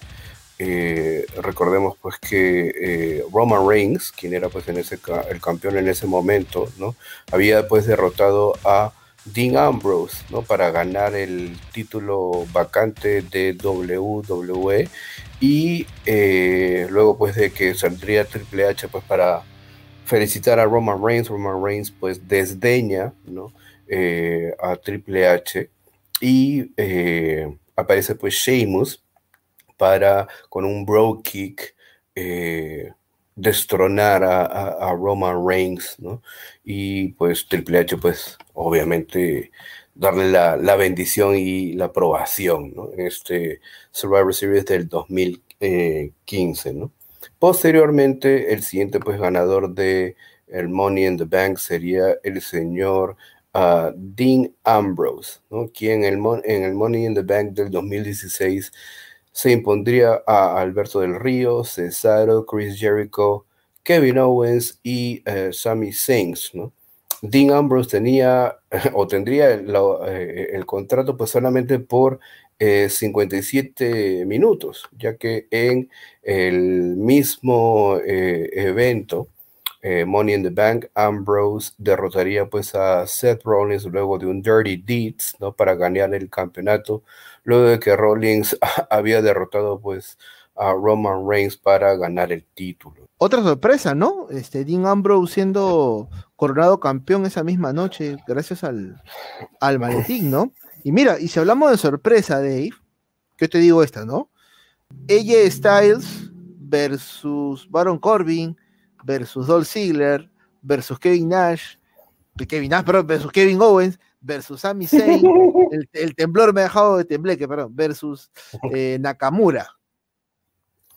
Eh, recordemos pues que eh, Roman Reigns, quien era pues en ese el campeón en ese momento, ¿no? Había pues derrotado a Dean Ambrose, ¿no? Para ganar el título vacante de WWE y eh, luego pues de que saldría Triple H pues para felicitar a Roman Reigns, Roman Reigns pues desdeña, ¿no? a Triple H y aparece pues Sheamus para con un bro kick eh, destronar a, Roman Reigns, ¿no? Y pues Triple H, pues obviamente darle la, bendición y la aprobación, ¿no? En este Survivor Series del 2015, ¿no? Posteriormente, el siguiente pues ganador de el Money in the Bank sería el señor ah, Dean Ambrose, ¿no? Quien el en el Money in the Bank del 2016 se impondría a Alberto del Río, Cesaro, Chris Jericho, Kevin Owens y eh, Sami Zayn. Dean Ambrose tenía o tendría eh, el, contrato pues solamente por 57 eh, minutos, ya que en el mismo evento Money in the Bank, Ambrose derrotaría pues a Seth Rollins luego de un Dirty Deeds, ¿no? Para ganar el campeonato luego de que Rollins había derrotado pues a Roman Reigns para ganar el título. Otra sorpresa, ¿no? Este Dean Ambrose siendo coronado campeón esa misma noche gracias al, al maletín, ¿no? Y mira, y si hablamos de sorpresa, Dave, ¿qué te digo esta, no? AJ Styles versus Baron Corbin versus Dolph Ziggler versus Kevin Nash, Kevin Nash, perdón, versus Kevin Owens versus Sami Zayn, el, temblor me ha dejado de tembleque, perdón, versus eh, Nakamura.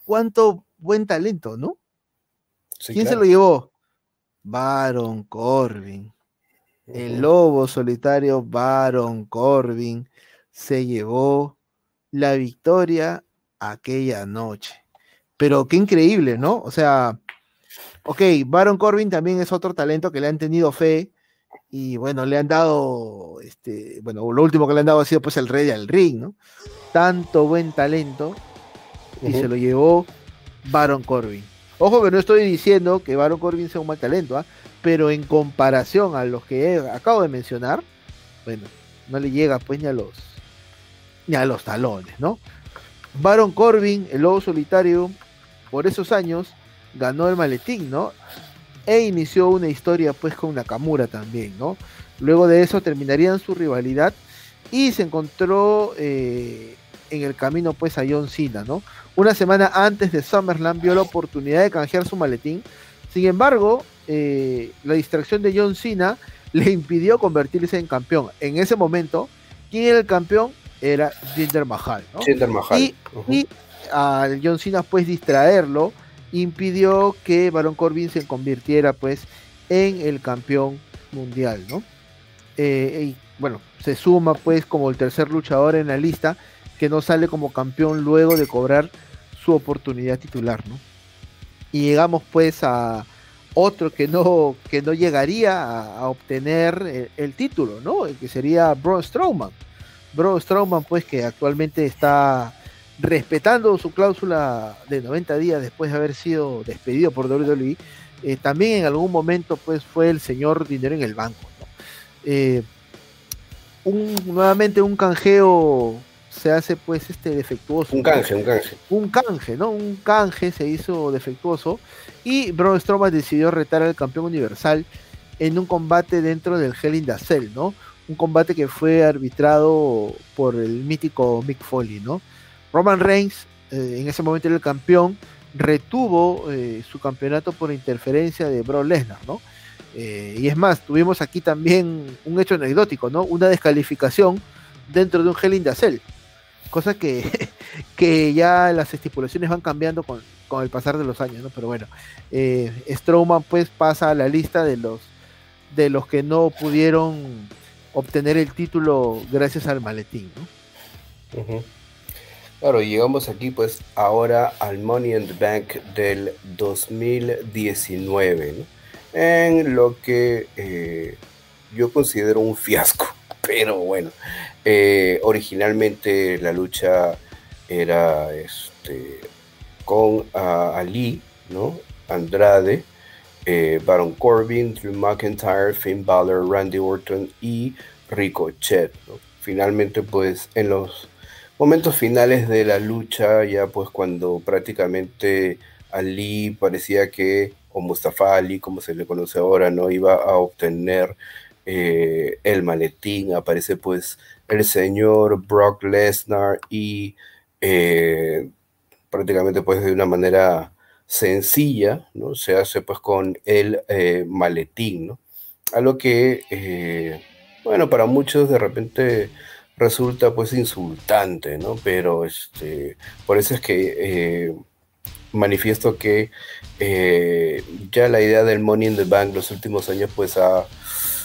¿Cuánto buen talento, no? ¿Quién se lo llevó? Baron Corbin. El lobo solitario Baron Corbin se llevó la victoria aquella noche. Pero qué increíble, ¿no? O sea, ok, Baron Corbin también es otro talento que le han tenido fe y bueno, le han dado, este, bueno, lo último que le han dado ha sido pues el rey del ring, ¿no? Tanto buen talento y se lo llevó Baron Corbin. Ojo que no estoy diciendo que Baron Corbin sea un mal talento, ¿ah? pero en comparación a los que acabo de mencionar, bueno, no le llega pues ni a los ni a los talones, ¿no? Baron Corbin, el lobo solitario, por esos años ganó el maletín, ¿no? E inició una historia pues con Nakamura también, ¿no? Luego de eso terminarían su rivalidad y se encontró eh, en el camino pues a John Cena, ¿no? Una semana antes de SummerSlam vio la oportunidad de canjear su maletín. Sin embargo, eh, la distracción de John Cena le impidió convertirse en campeón. En ese momento, ¿quién era el campeón? Era Jinder Mahal. ¿no? Jinder Mahal. Y, y a John Cena pues distraerlo impidió que Baron Corbin se convirtiera pues en el campeón mundial, ¿no? Eh, y bueno, se suma pues como el tercer luchador en la lista que no sale como campeón luego de cobrar su oportunidad titular, ¿no? Y llegamos pues a otro que no, que no llegaría a, obtener el, título, ¿no? Que sería Braun Strowman. Braun Strowman pues que actualmente está respetando su cláusula de 90 días después de haber sido despedido por WWE, eh, también en algún momento pues fue el señor dinero en el banco. Eh, nuevamente un canjeo se hace pues este defectuoso. Un canje, un canje. Un canje, ¿no? Un canje se hizo defectuoso y Braun Strowman decidió retar al campeón universal en un combate dentro del Hell in the Cell, ¿no? Un combate que fue arbitrado por el mítico Mick Foley, ¿no? Roman Reigns, eh, en ese momento era el campeón, retuvo eh, su campeonato por interferencia de Brock Lesnar, ¿no? Eh, y es más, tuvimos aquí también un hecho anecdótico, ¿no? Una descalificación dentro de un Hell in the Cell. Cosa que, que ya las estipulaciones van cambiando con, el pasar de los años, ¿no? Pero bueno, Strowman pues pasa a la lista de los, de los que no pudieron obtener el título gracias al maletín, ¿no? Claro, llegamos aquí pues ahora al Money in the Bank del 2019, en lo que eh, yo considero un fiasco, pero bueno, eh, originalmente la lucha era este, con Ali, ¿no? Andrade, eh, Baron Corbin, Drew McIntyre, Finn Balor, Randy Orton y Ricochet. Finalmente pues en los momentos finales de la lucha, ya pues cuando prácticamente Ali parecía que, o Mustafa Ali, como se le conoce ahora, no iba a obtener eh, el maletín, aparece pues el señor Brock Lesnar y eh, prácticamente pues de una manera sencilla, ¿no? Se hace pues con el eh, maletín, ¿no? A lo que, bueno, para muchos de repente resulta pues insultante, ¿no? Pero este, por eso es que eh, manifiesto que eh, ya la idea del Money in the Bank los últimos años pues ha,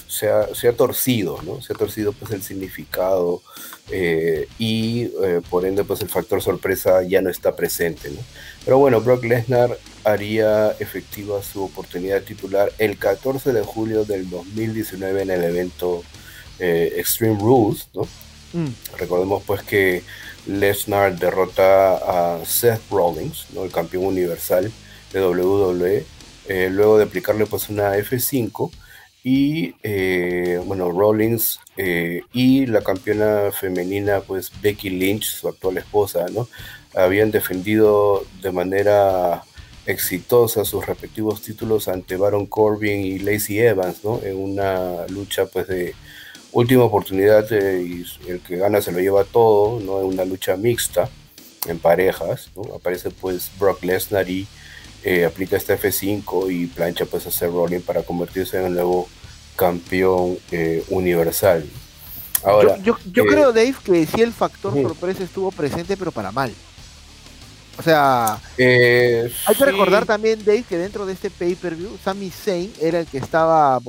se, ha, torcido, ¿no? Se ha torcido pues el significado eh, y por ende pues el factor sorpresa ya no está presente, ¿no? Pero bueno, Brock Lesnar haría efectiva su oportunidad titular el 14 de julio del 2019 en el evento Extreme Rules, ¿no? Mm. Recordemos pues que Lesnar derrota a Seth Rollins, ¿no? el campeón universal de WWE, eh, luego de aplicarle pues una F5 y eh, bueno, Rollins eh, y la campeona femenina pues Becky Lynch, su actual esposa, ¿no? habían defendido de manera exitosa sus respectivos títulos ante Baron Corbin y Lacey Evans, ¿no? En una lucha pues de última oportunidad eh, y el que gana se lo lleva todo, ¿no? En una lucha mixta en parejas, ¿no? Aparece pues Brock Lesnar y eh, aplica este F5 y plancha pues a Seth Rollins para convertirse en el nuevo campeón eh, universal. Ahora, yo, yo, creo, Dave, que sí el factor sorpresa estuvo presente, pero para mal. O sea, hay que recordar también, Dave, que dentro de este pay-per-view, Sami Zayn era el que estaba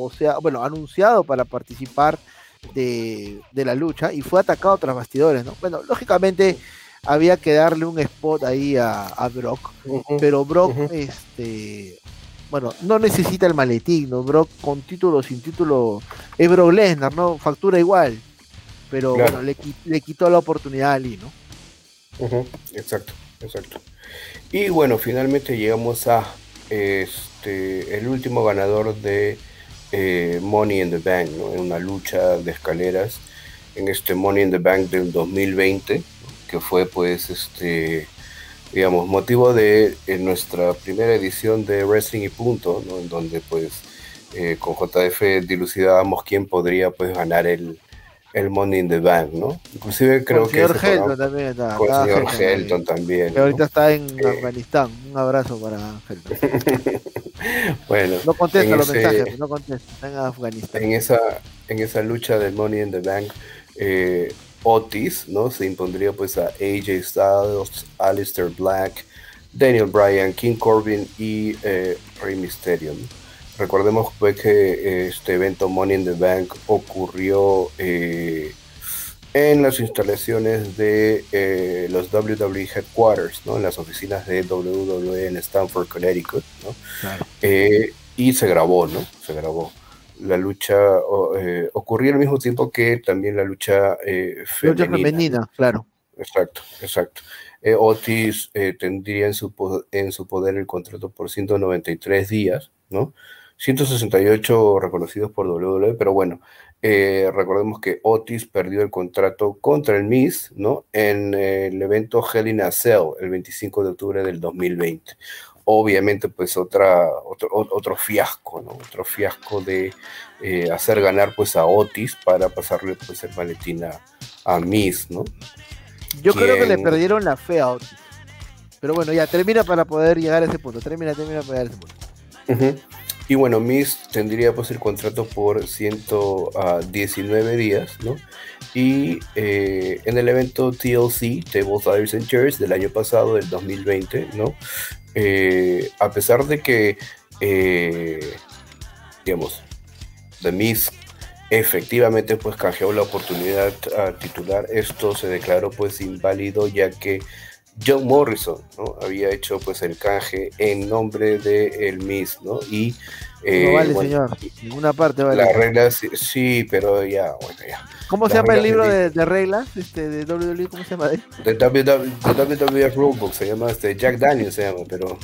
bueno, anunciado para participar de, de la lucha y fue atacado tras bastidores, ¿no? Bueno, lógicamente había que darle un spot ahí a, a Brock, pero Brock, este, bueno, no necesita el maletín, ¿no? Brock con título, sin título, es Brock Lesnar, ¿no? Factura igual, pero Claro. bueno, le, le quitó la oportunidad a Ali, ¿no? Exacto, exacto. Y bueno, finalmente llegamos a este el último ganador de eh, Money in the Bank, ¿no? En una lucha de escaleras en este Money in the Bank del 2020, que fue pues este digamos motivo de nuestra primera edición de Wrestling y Punto, ¿no? En donde pues eh, con JF dilucidábamos quién podría pues ganar el, el Money in the Bank, ¿no? Inclusive creo Con el que señor Helton también está. con el señor Helton también. Que ahorita está en Eh. Afganistán. Un abrazo para Helton. bueno, No contesta los ese- mensajes, no contesta. Está en Afganistán. en esa, en esa lucha del Money in the Bank, eh, Otis, ¿no? Se impondría pues a AJ Styles, Alistair Black, Daniel Bryan, King Corbin y eh, Rey Mysterio. ¿no? Recordemos pues, que eh, este evento Money in the Bank ocurrió eh, en las instalaciones de eh, los WWE Headquarters, ¿no? En las oficinas de WWE en Stamford, Connecticut, ¿no? Claro. Eh, y se grabó, ¿no? Se grabó. La lucha eh, ocurrió al mismo tiempo que también la lucha eh, Lucha femenina. femenina, claro. Exacto, exacto. Eh, Otis eh, tendría en su, en su poder el contrato por 193 días, ¿no? 168 reconocidos por WWE, pero bueno, eh, recordemos que Otis perdió el contrato contra el Miz, ¿no? En el evento Hell in a Cell, el 25 de octubre del 2020. Obviamente, pues otra, otro, otro fiasco, ¿no? Otro fiasco de eh, hacer ganar pues a Otis para pasarle pues el maletín a, a Miz, ¿no? Yo creo que le perdieron la fe a Otis. Pero bueno, ya termina para poder llegar a ese punto. Termina, termina para llegar a ese punto. Ujú. Y bueno, Miss tendría pues el contrato por 119 días, ¿no? Y eh, en el evento TLC, Tables, Ladders and Chairs, del año pasado, del 2020, ¿no? Eh, a pesar de que, eh, digamos, The Miz efectivamente pues canjeó la oportunidad a titular, esto se declaró pues inválido ya que John Morrison ¿no? había hecho pues el canje en nombre de el Miz, ¿no? Y eh, no vale, bueno, señor. Ninguna parte vale. las reglas sí, pero ya, bueno, ya. ¿Cómo se llama el libro de, de reglas este, de WWE? ¿Cómo se llama? De WW de WWF Rulebook se llama este Jack Daniels se llama, pero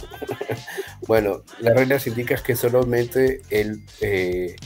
bueno, las reglas indican que solamente el, eh,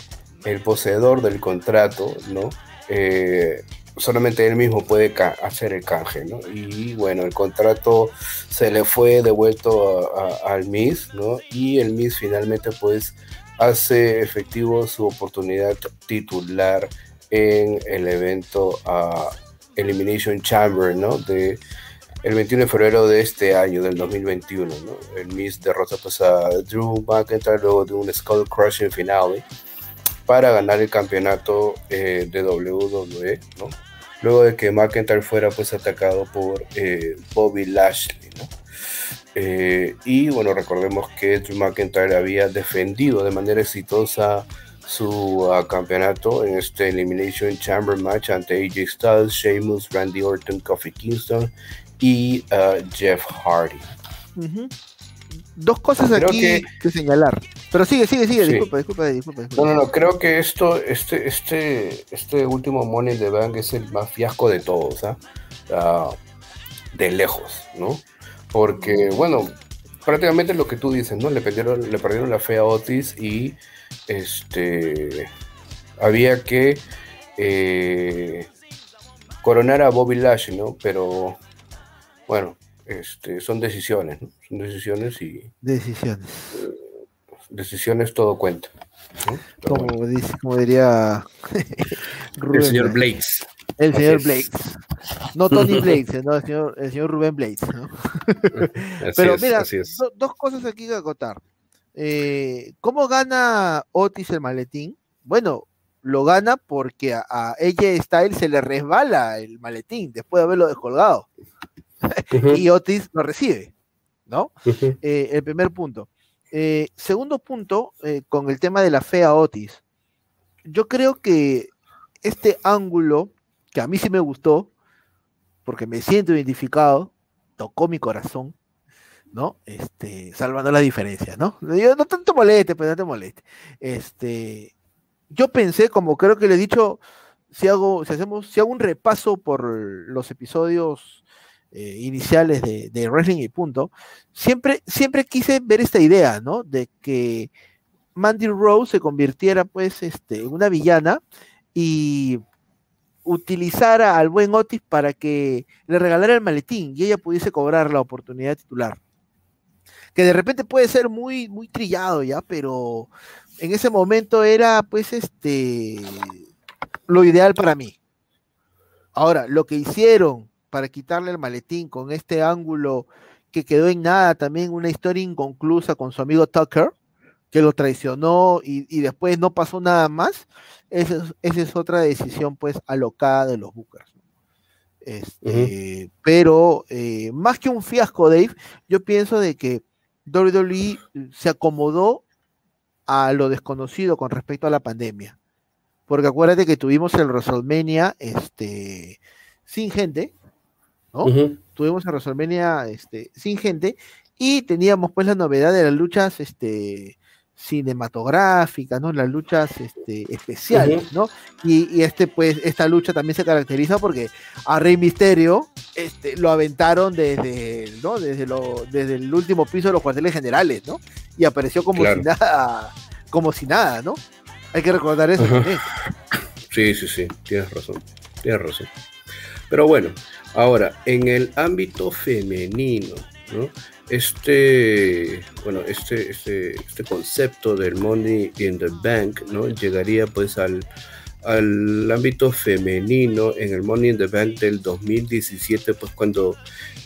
el poseedor del contrato, ¿no? Eh, solamente él mismo puede hacer el canje, ¿no? Y bueno, el contrato se le fue devuelto al Miss, ¿no? Y el Miss finalmente pues hace efectivo su oportunidad titular en el evento a Elimination Chamber, ¿no? El 21 de febrero de este año, del 2021, ¿no? El Miss derrota pues a Drew McIntyre luego de un Skull Crushing finale para ganar el campeonato eh, de WWE. Luego de que McIntyre fuera pues atacado por eh, Bobby Lashley. Eh, y bueno, recordemos que Drew McIntyre había defendido de manera exitosa su ah, campeonato en este Elimination Chamber match ante AJ Styles, Sheamus, Randy Orton, Kofi Kingston y ah, Jeff Hardy. Dos cosas Creo aquí que- que... señalar. Pero sigue, sigue, sigue. Sí. Disculpa, disculpa, disculpa. disculpa. No, no, no, creo que esto, este, este, este último Money the Bank es el más fiasco de todos, ¿ah? Ah, de lejos, ¿no? Porque, bueno, prácticamente lo que tú dices, ¿no? Le perdieron, le perdieron la fe a Otis y este había que eh, coronar a Bobby Lashley, ¿no? Pero bueno, este, son decisiones, ¿no? Decisiones y Decisiones. decisiones todo cuenta. ¿no? Pero bueno. Como, dice, como diría Rubén El señor. Blades. El señor es. Blades. No Tony Blades, no, el señor, el señor Rubén Blades. ¿no? Pero es, mira, do- dos cosas aquí que acotar. Eh, ¿Cómo gana Otis el maletín? Bueno, lo gana porque a, a AJ Styles se le resbala el maletín después de haberlo descolgado y Otis lo recibe, ¿no? Eh, el primer punto. Eh, segundo punto, eh, con el tema de la fe a Otis. Yo creo que este ángulo, que a mí sí me gustó, porque me siento identificado, tocó mi corazón, ¿no? Este, salvando las diferencias, ¿no? Yo, no tanto moleste, pero no te moleste. Este, yo pensé, como creo que le he dicho, si hago, si hacemos, si hago un repaso por los episodios eh, iniciales de, de, Wrestling y punto, siempre, siempre quise ver esta idea, ¿no? De que Mandy Rose se convirtiera, pues, este, en una villana y utilizara al buen Otis para que le regalara el maletín y ella pudiese cobrar la oportunidad titular. Que de repente puede ser muy, muy trillado ya, pero en ese momento era pues este lo ideal para mí. Ahora, lo que hicieron para quitarle el maletín con este ángulo que quedó en nada, también una historia inconclusa con su amigo Tucker, que lo traicionó y, después no pasó nada más, esa es, otra decisión pues alocada de los Bookers. Este, pero eh, más que un fiasco, Dave, yo pienso de que WWE se acomodó a lo desconocido con respecto a la pandemia. Porque acuérdate que tuvimos el WrestleMania este, sin gente, ¿no? Tuvimos el WrestleMania este, sin gente y teníamos pues la novedad de las luchas este, cinematográficas, ¿no? Las luchas este, especiales, ¿no? Y, este, pues, esta lucha también se caracteriza porque a Rey Misterio este, lo aventaron desde, ¿no? Desde, lo, desde el último piso de los cuarteles generales, ¿no? Y apareció como si nada, como si nada, ¿no? Hay que recordar eso Sí, sí, sí, tienes razón, tienes razón. Pero bueno, ahora, en el ámbito femenino, ¿no? este, bueno, este, este, este concepto del money in the bank, ¿no? Llegaría pues al, al ámbito femenino en el Money in the Bank del 2017, pues cuando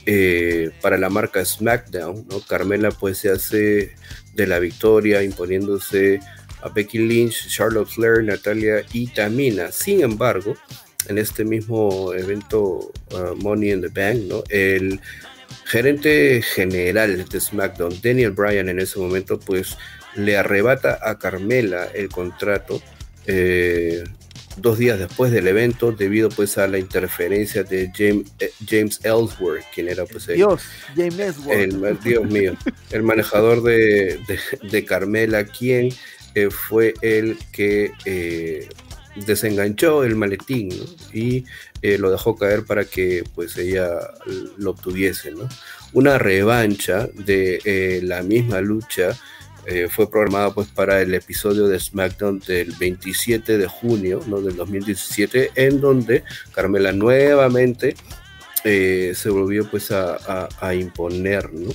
eh, para la marca SmackDown, ¿no? Carmela pues se hace de la victoria imponiéndose a Becky Lynch, Charlotte Flair, Natalia y Tamina. Sin embargo, en este mismo evento uh, Money in the Bank, ¿no? El gerente general de SmackDown, Daniel Bryan, en ese momento, pues le arrebata a Carmela el contrato eh, dos días después del evento debido pues a la interferencia de James, eh, James Ellsworth, quien era pues el, Dios, James Ellsworth. El, Dios mío, el manejador de, de, Carmela, quien eh, fue el que desenganchó el maletín y eh, lo dejó caer para que pues ella lo obtuviese. ¿no? Una revancha de eh, la misma lucha eh, fue programada pues para el episodio de SmackDown del 27 de junio ¿no? del 2017 en donde Carmela nuevamente se volvió pues a, a imponer. ¿no?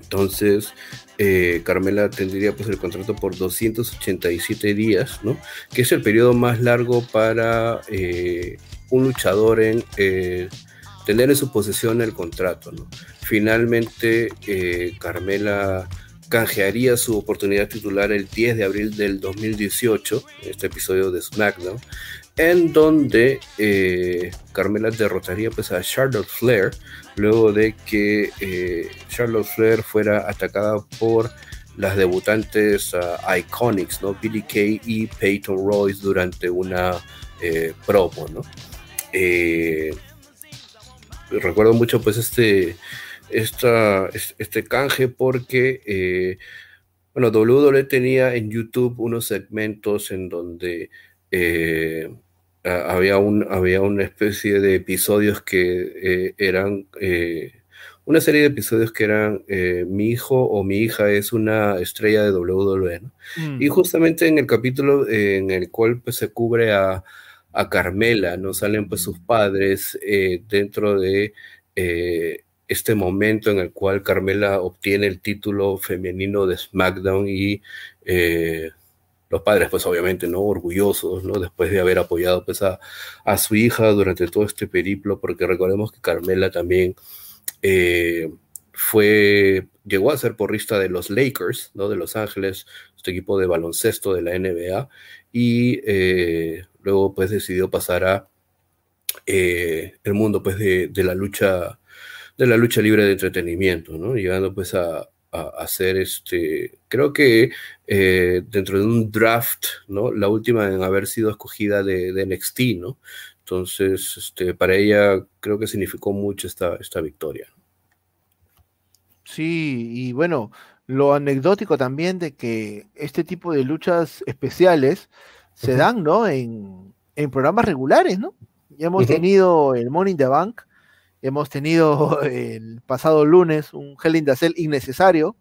Entonces, eh, Carmela tendría pues el contrato por 287 días, ¿no? Que es el periodo más largo para eh, un luchador en eh, tener en su posesión el contrato. Finalmente, Carmela canjearía su oportunidad titular el 10 de abril del 2018, este episodio de SmackDown, en donde Carmela derrotaría pues a Charlotte Flair luego de que eh, Charlotte Flair fuera atacada por las debutantes uh, Iconics, ¿no? Billy Kay y Peyton Royce durante una eh, promo, ¿no? Eh, recuerdo mucho pues este, esta, este canje porque, bueno, WWE tenía en YouTube unos segmentos en donde había, un, había una especie de episodios que eh, eran, eh, una serie de episodios que eran eh, mi hijo o mi hija es una estrella de WWE. Y mm. justamente en el capítulo en el cual pues, se cubre a, a Carmela, ¿no? Salen pues sus padres dentro de este momento en el cual Carmela obtiene el título femenino de SmackDown y los padres, pues obviamente, ¿no? Orgullosos, ¿no? Después de haber apoyado pues, a, su hija durante todo este periplo, porque recordemos que Carmela también eh, fue, llegó a ser porrista de los Lakers, ¿no? De Los Ángeles, este equipo de baloncesto de la NBA, y eh, luego pues decidió pasar a eh, el mundo pues de, de, la lucha de la lucha libre de entretenimiento, ¿no? Llegando pues a, hacer este, creo que eh, dentro de un draft, ¿no? La última en haber sido escogida de, de NXT, ¿no? Entonces, este, para ella creo que significó mucho esta, esta victoria. Sí, y bueno, lo anecdótico también de que este tipo de luchas especiales se dan, ¿no? En, en, programas regulares, ¿no? Ya hemos tenido el Morning the Bank, hemos tenido el pasado lunes un Hell in the Cell innecesario,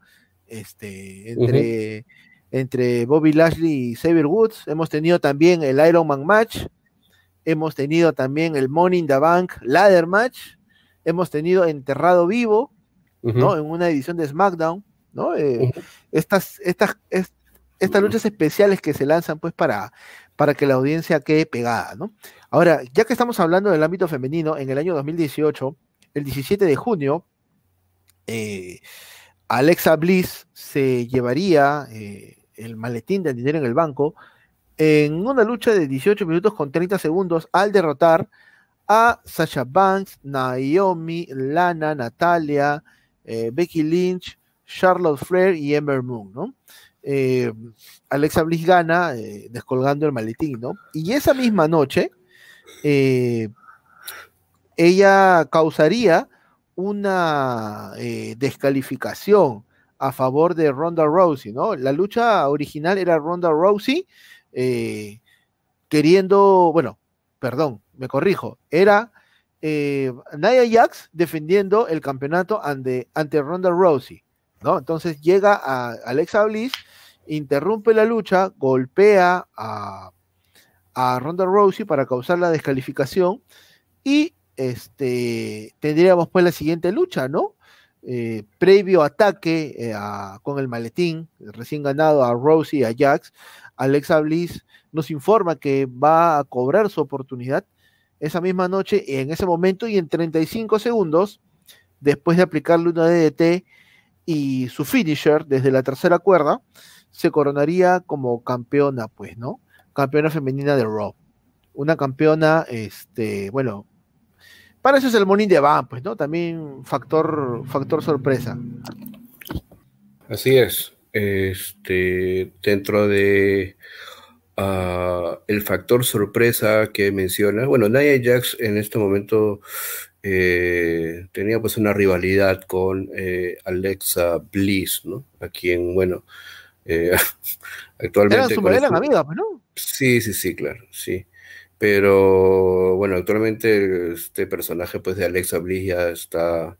este, entre, entre Bobby Lashley y Xavier Woods, hemos tenido también el Iron Man Match, hemos tenido también el Morning the Bank Ladder Match, hemos tenido Enterrado Vivo, ¿no? En una edición de SmackDown, ¿no? Eh, estas, estas, estas luchas especiales que se lanzan, pues, para, para que la audiencia quede pegada, ¿no? Ahora, ya que estamos hablando del ámbito femenino, en el año 2018, el 17 de junio, eh, Alexa Bliss se llevaría eh, el maletín del dinero en el banco en una lucha de 18 minutos con 30 segundos al derrotar a Sasha Banks, Naomi, Lana, Natalia, eh, Becky Lynch, Charlotte Flair y Ember Moon, ¿no? Eh, Alexa Bliss gana eh, descolgando el maletín, ¿no? Y esa misma noche, ella causaría una descalificación a favor de Ronda Rousey, ¿no? La lucha original era Ronda Rousey queriendo, bueno, perdón, me corrijo, era eh, Nia Jax defendiendo el campeonato ante, ante Ronda Rousey, ¿no? Entonces llega a Alexa Bliss, interrumpe la lucha, golpea a, a Ronda Rousey para causar la descalificación y este, tendríamos pues la siguiente lucha, ¿no? Eh, previo ataque eh, con el maletín recién ganado a Rousey y a Jax, Alexa Bliss nos informa que va a cobrar su oportunidad esa misma noche, en ese momento y en 35 segundos, después de aplicarle una DDT y su finisher desde la tercera cuerda, se coronaría como campeona, pues, ¿no? Campeona femenina de Raw. Una campeona, este, bueno, para eso es el Morning de Van, pues, ¿no? También factor, factor sorpresa. Así es. Este, dentro de Ah, el factor sorpresa que menciona. Bueno, Nia Jax en este momento eh, tenía pues una rivalidad con eh, Alexa Bliss, ¿no? A quien, bueno, eh, actualmente... Era su amiga, pues, ¿no? Sí, sí, sí, claro, sí. Pero bueno, actualmente este personaje pues de Alexa Bliss ya está,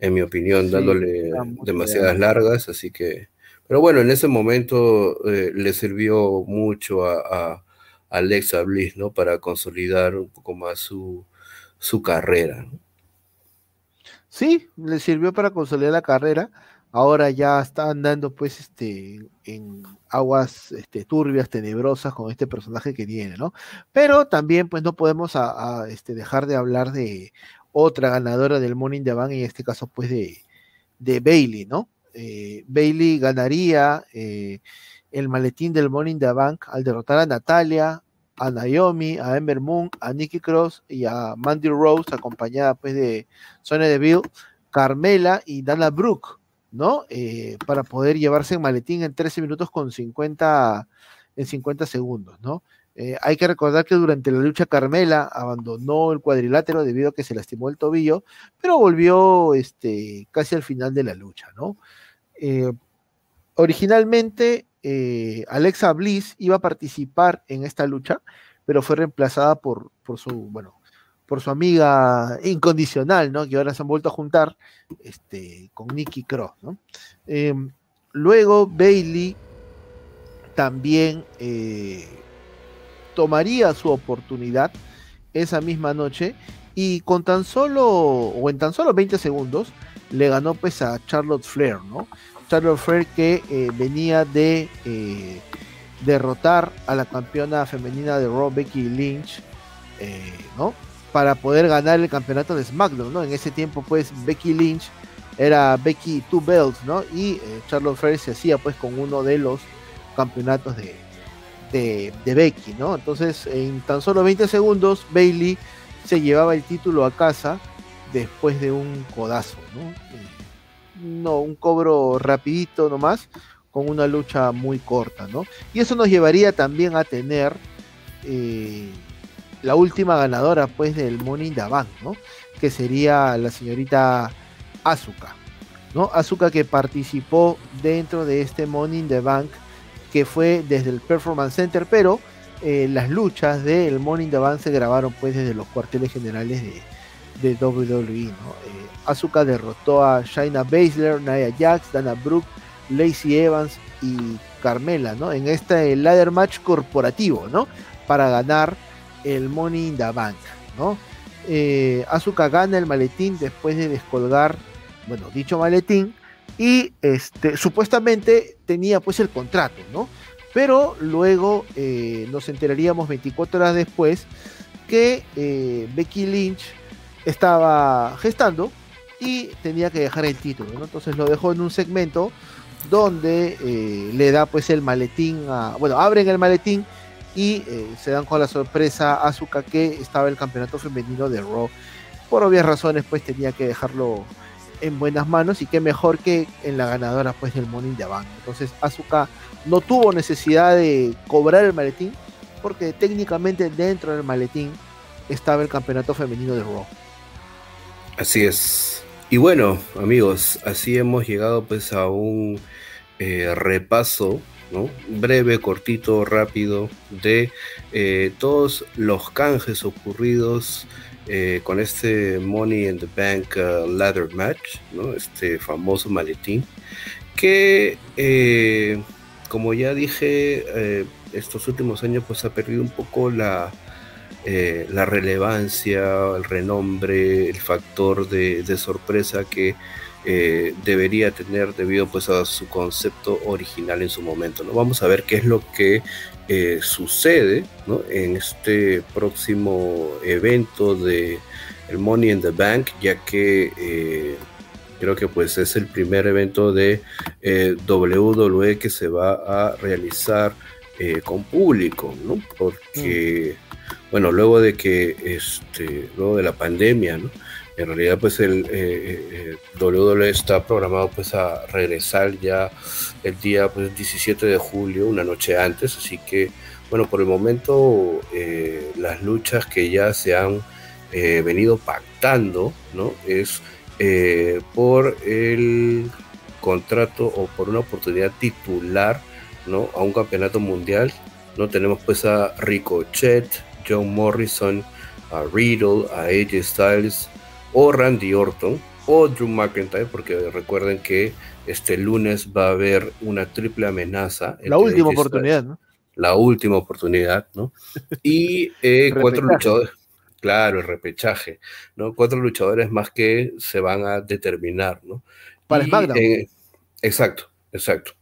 en mi opinión, dándole demasiadas largas, así que pero bueno, en ese momento le sirvió mucho a, Alexa Bliss, ¿no? Para consolidar un poco más su, carrera. Sí, le sirvió para consolidar la carrera. Ahora ya está andando pues este en aguas este, turbias, tenebrosas con este personaje que tiene, ¿no? Pero también pues no podemos este, dejar de hablar de otra ganadora del Morning the Bank, en este caso pues de, de Bailey, ¿no? Eh, Bailey ganaría eh, el maletín del Morning the Bank al derrotar a Natalia, a Naomi, a Ember Moon, a Nikki Cross y a Mandy Rose, acompañada pues de Sonya Deville, Carmela y Dana Brooke, ¿no? Eh, para poder llevarse el maletín en 13 minutos con 50, en 50 segundos, ¿no? hay que recordar que durante la lucha Carmela abandonó el cuadrilátero debido a que se lastimó el tobillo, pero volvió este, casi al final de la lucha, ¿no? Eh, originalmente eh, Alexa Bliss iba a participar en esta lucha, pero fue reemplazada por, su, bueno, por su amiga incondicional, ¿no? Que ahora se han vuelto a juntar este, con Nikki Cross, em, luego Bailey también eh, tomaría su oportunidad esa misma noche y con tan solo, o en tan solo 20 segundos, le ganó pues a Charlotte Flair, ¿no? Charlotte Flair que eh, venía de eh, derrotar a la campeona femenina de Raw, Becky Lynch, eh, ¿no? Para poder ganar el campeonato de SmackDown, ¿no? En ese tiempo, pues, Becky Lynch era Becky Two Belts, ¿no? Y Charlotte Flair se hacía, pues, con uno de los campeonatos de, de, de, Becky, ¿no? Entonces, en tan solo 20 segundos, Bailey se llevaba el título a casa después de un codazo, ¿no? No, un cobro rapidito nomás, con una lucha muy corta, ¿no? Y eso nos llevaría también a tener eh, la última ganadora, pues, del Money in the Bank, ¿no? Que sería la señorita Asuka, ¿no? Asuka que participó dentro de este Money in the Bank, que fue desde el Performance Center, pero eh, las luchas del Money in the Bank se grabaron, pues, desde los cuarteles generales de, de WWE, ¿no? Eh, Asuka derrotó a Shaina Baszler, Nia Jax, Dana Brooke, Lacey Evans y Carmela, ¿no? En este ladder match corporativo, ¿no? Para ganar el Money in the Bank, ¿no? Eh, Asuka gana el maletín después de descolgar, bueno, dicho maletín, y este, supuestamente tenía pues el contrato, ¿no? Pero luego eh, nos enteraríamos 24 horas después que Becky Lynch estaba gestando y tenía que dejar el título. Entonces lo dejó en un segmento donde eh, le da pues el maletín bueno, abren el maletín y eh, se dan con la sorpresa a Asuka que estaba el campeonato femenino de Raw. Por obvias razones pues tenía que dejarlo en buenas manos y qué mejor que en la ganadora pues del Money in the Bank. Entonces Asuka no tuvo necesidad de cobrar el maletín porque técnicamente dentro del maletín estaba el campeonato femenino de Raw. Así es. Y bueno, amigos, así hemos llegado pues a un eh, repaso, ¿no? Breve, cortito, rápido, de eh, todos los canjes ocurridos eh, con este Money in the Bank uh, Ladder Match. Este famoso maletín, que como ya dije, estos últimos años pues ha perdido un poco la, eh, la relevancia, el renombre, el factor de, sorpresa que eh, debería tener debido pues a su concepto original en su momento. ¿no? Vamos a ver qué es lo que eh, sucede en este próximo evento de el Money in the Bank, ya que creo que pues es el primer evento de WWE que se va a realizar con público, ¿no? Porque mm bueno, luego de que, este, luego de la pandemia, ¿no? En realidad, pues el eh, eh, WWE está programado pues a regresar ya el día pues, 17 de julio, una noche antes, así que, bueno, por el momento eh, las luchas que ya se han venido pactando, ¿no? Es por el contrato o por una oportunidad titular, ¿no? A un campeonato mundial, ¿no? Tenemos pues a Ricochet, John Morrison, a Riddle, a AJ Styles o Randy Orton o Drew McIntyre, porque recuerden que este lunes va a haber una triple amenaza. La última oportunidad, ¿no? La última oportunidad, ¿no? Y eh, cuatro luchadores. Claro, el repechaje, ¿no? Cuatro luchadores más que se van a determinar, ¿no? Para SmackDown. Eh, exacto, exacto.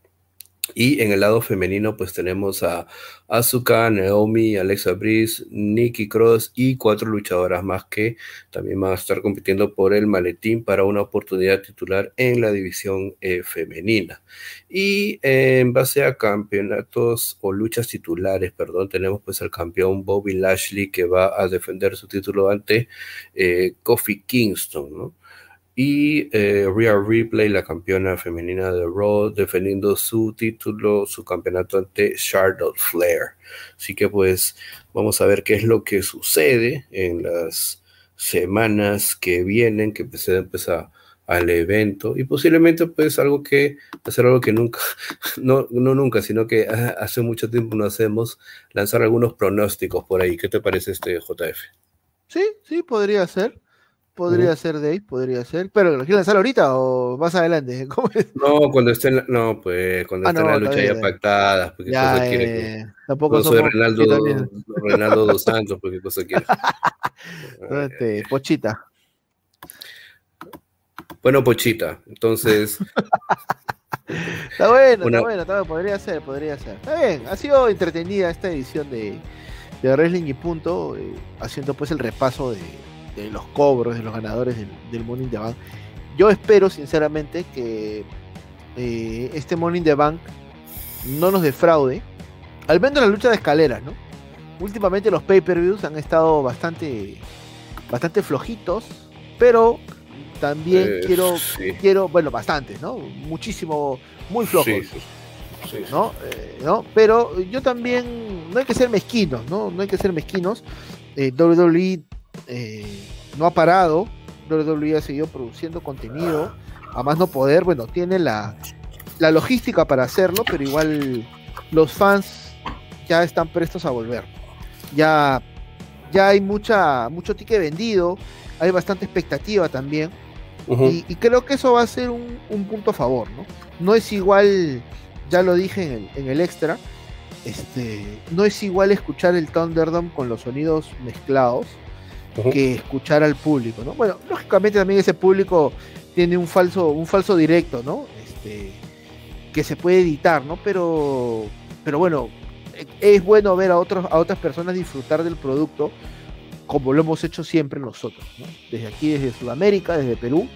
Y en el lado femenino, pues tenemos a Asuka, Naomi, Alexa Bliss, Nikki Cross y cuatro luchadoras más que también van a estar compitiendo por el maletín para una oportunidad titular en la división eh, femenina. Y en base a campeonatos o luchas titulares, perdón, tenemos pues al campeón Bobby Lashley que va a defender su título ante eh, Kofi Kingston, ¿no? Y eh, Rhea Ripley, la campeona femenina de Raw, defendiendo su título, su campeonato ante Charlotte Flair. Así que pues vamos a ver qué es lo que sucede en las semanas que vienen, que se empezar al evento. Y posiblemente pues algo que hacer algo que nunca no, no nunca sino que hace mucho tiempo no hacemos lanzar algunos pronósticos por ahí. Qué te parece este JF sí sí podría ser Podría ser Dave, podría ser. Pero ¿lo quieren lanzar ahorita o más adelante? No, cuando estén la, no, pues cuando ah, estén la lucha ya pactada. Porque ya, cosa quiere, eh, tampoco no soy Renaldo, dos Santos, porque cosa quiere. este, Pochita. Bueno, Pochita, entonces. está bueno, está bueno, está bueno, podría ser, podría ser. Está bien, ha sido entretenida esta edición de, de Wrestling y Punto, eh, haciendo pues el repaso de de los cobros de los ganadores del, del Money in the Bank. Yo espero sinceramente que eh, este Money in the Bank no nos defraude, al menos en la lucha de escaleras, ¿no? Últimamente los pay-per-views han estado bastante, bastante flojitos, pero también Eh, quiero, sí. quiero, bueno, bastantes, ¿no? Muchísimo, muy flojos. Sí, sí, sí, sí. ¿no? Eh, ¿no? Pero yo también, no hay que ser mezquinos, ¿no? No hay que ser mezquinos. Eh, WWE eh, no ha parado, WWE ha seguido produciendo contenido, a más no poder, bueno, tiene la, la logística para hacerlo, pero igual los fans ya están prestos a volver. Ya, ya hay mucha, mucho ticket vendido, hay bastante expectativa también. Y creo que eso va a ser un, un punto a favor, ¿no? No es igual, ya lo dije en el, en el extra, este, no es igual escuchar el Thunderdome con los sonidos mezclados Que escuchar al público, ¿no? Bueno, lógicamente también ese público tiene un falso, un falso directo, ¿no? Este, que se puede editar, ¿no? Pero, pero bueno, es bueno ver a otros, a otras personas disfrutar del producto como lo hemos hecho siempre nosotros, ¿no? Desde aquí, desde Sudamérica, desde Perú,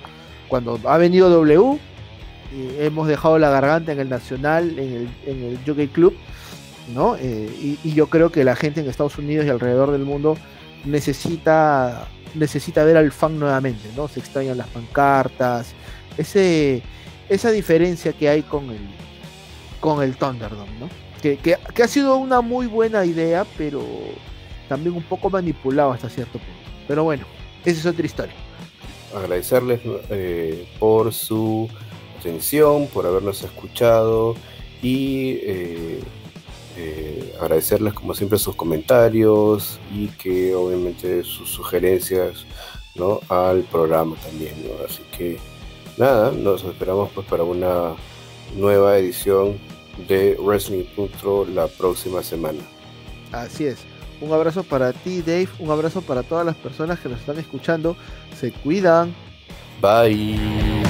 cuando ha venido W, eh, hemos dejado la garganta en el Nacional, en el, en el Jockey Club, ¿no? Eh, y, y yo creo que la gente en Estados Unidos y alrededor del mundo necesita necesita ver al fan nuevamente, ¿no? Se extrañan las pancartas, ese esa diferencia que hay con el con el Thunderdome, ¿no? Que, que- ha sido una muy buena idea, pero también un poco manipulado hasta cierto punto. Pero bueno, esa es otra historia. agradecerles eh, por su atención, por habernos escuchado y eh, eh, agradecerles como siempre sus comentarios y que obviamente sus sugerencias ¿no? al programa también. ¿no? Así que nada, nos esperamos pues para una nueva edición de Wrestling Punto la próxima semana. Así es. Un abrazo para ti, Dave. Un abrazo para todas las personas que nos están escuchando. Se cuidan. Bye.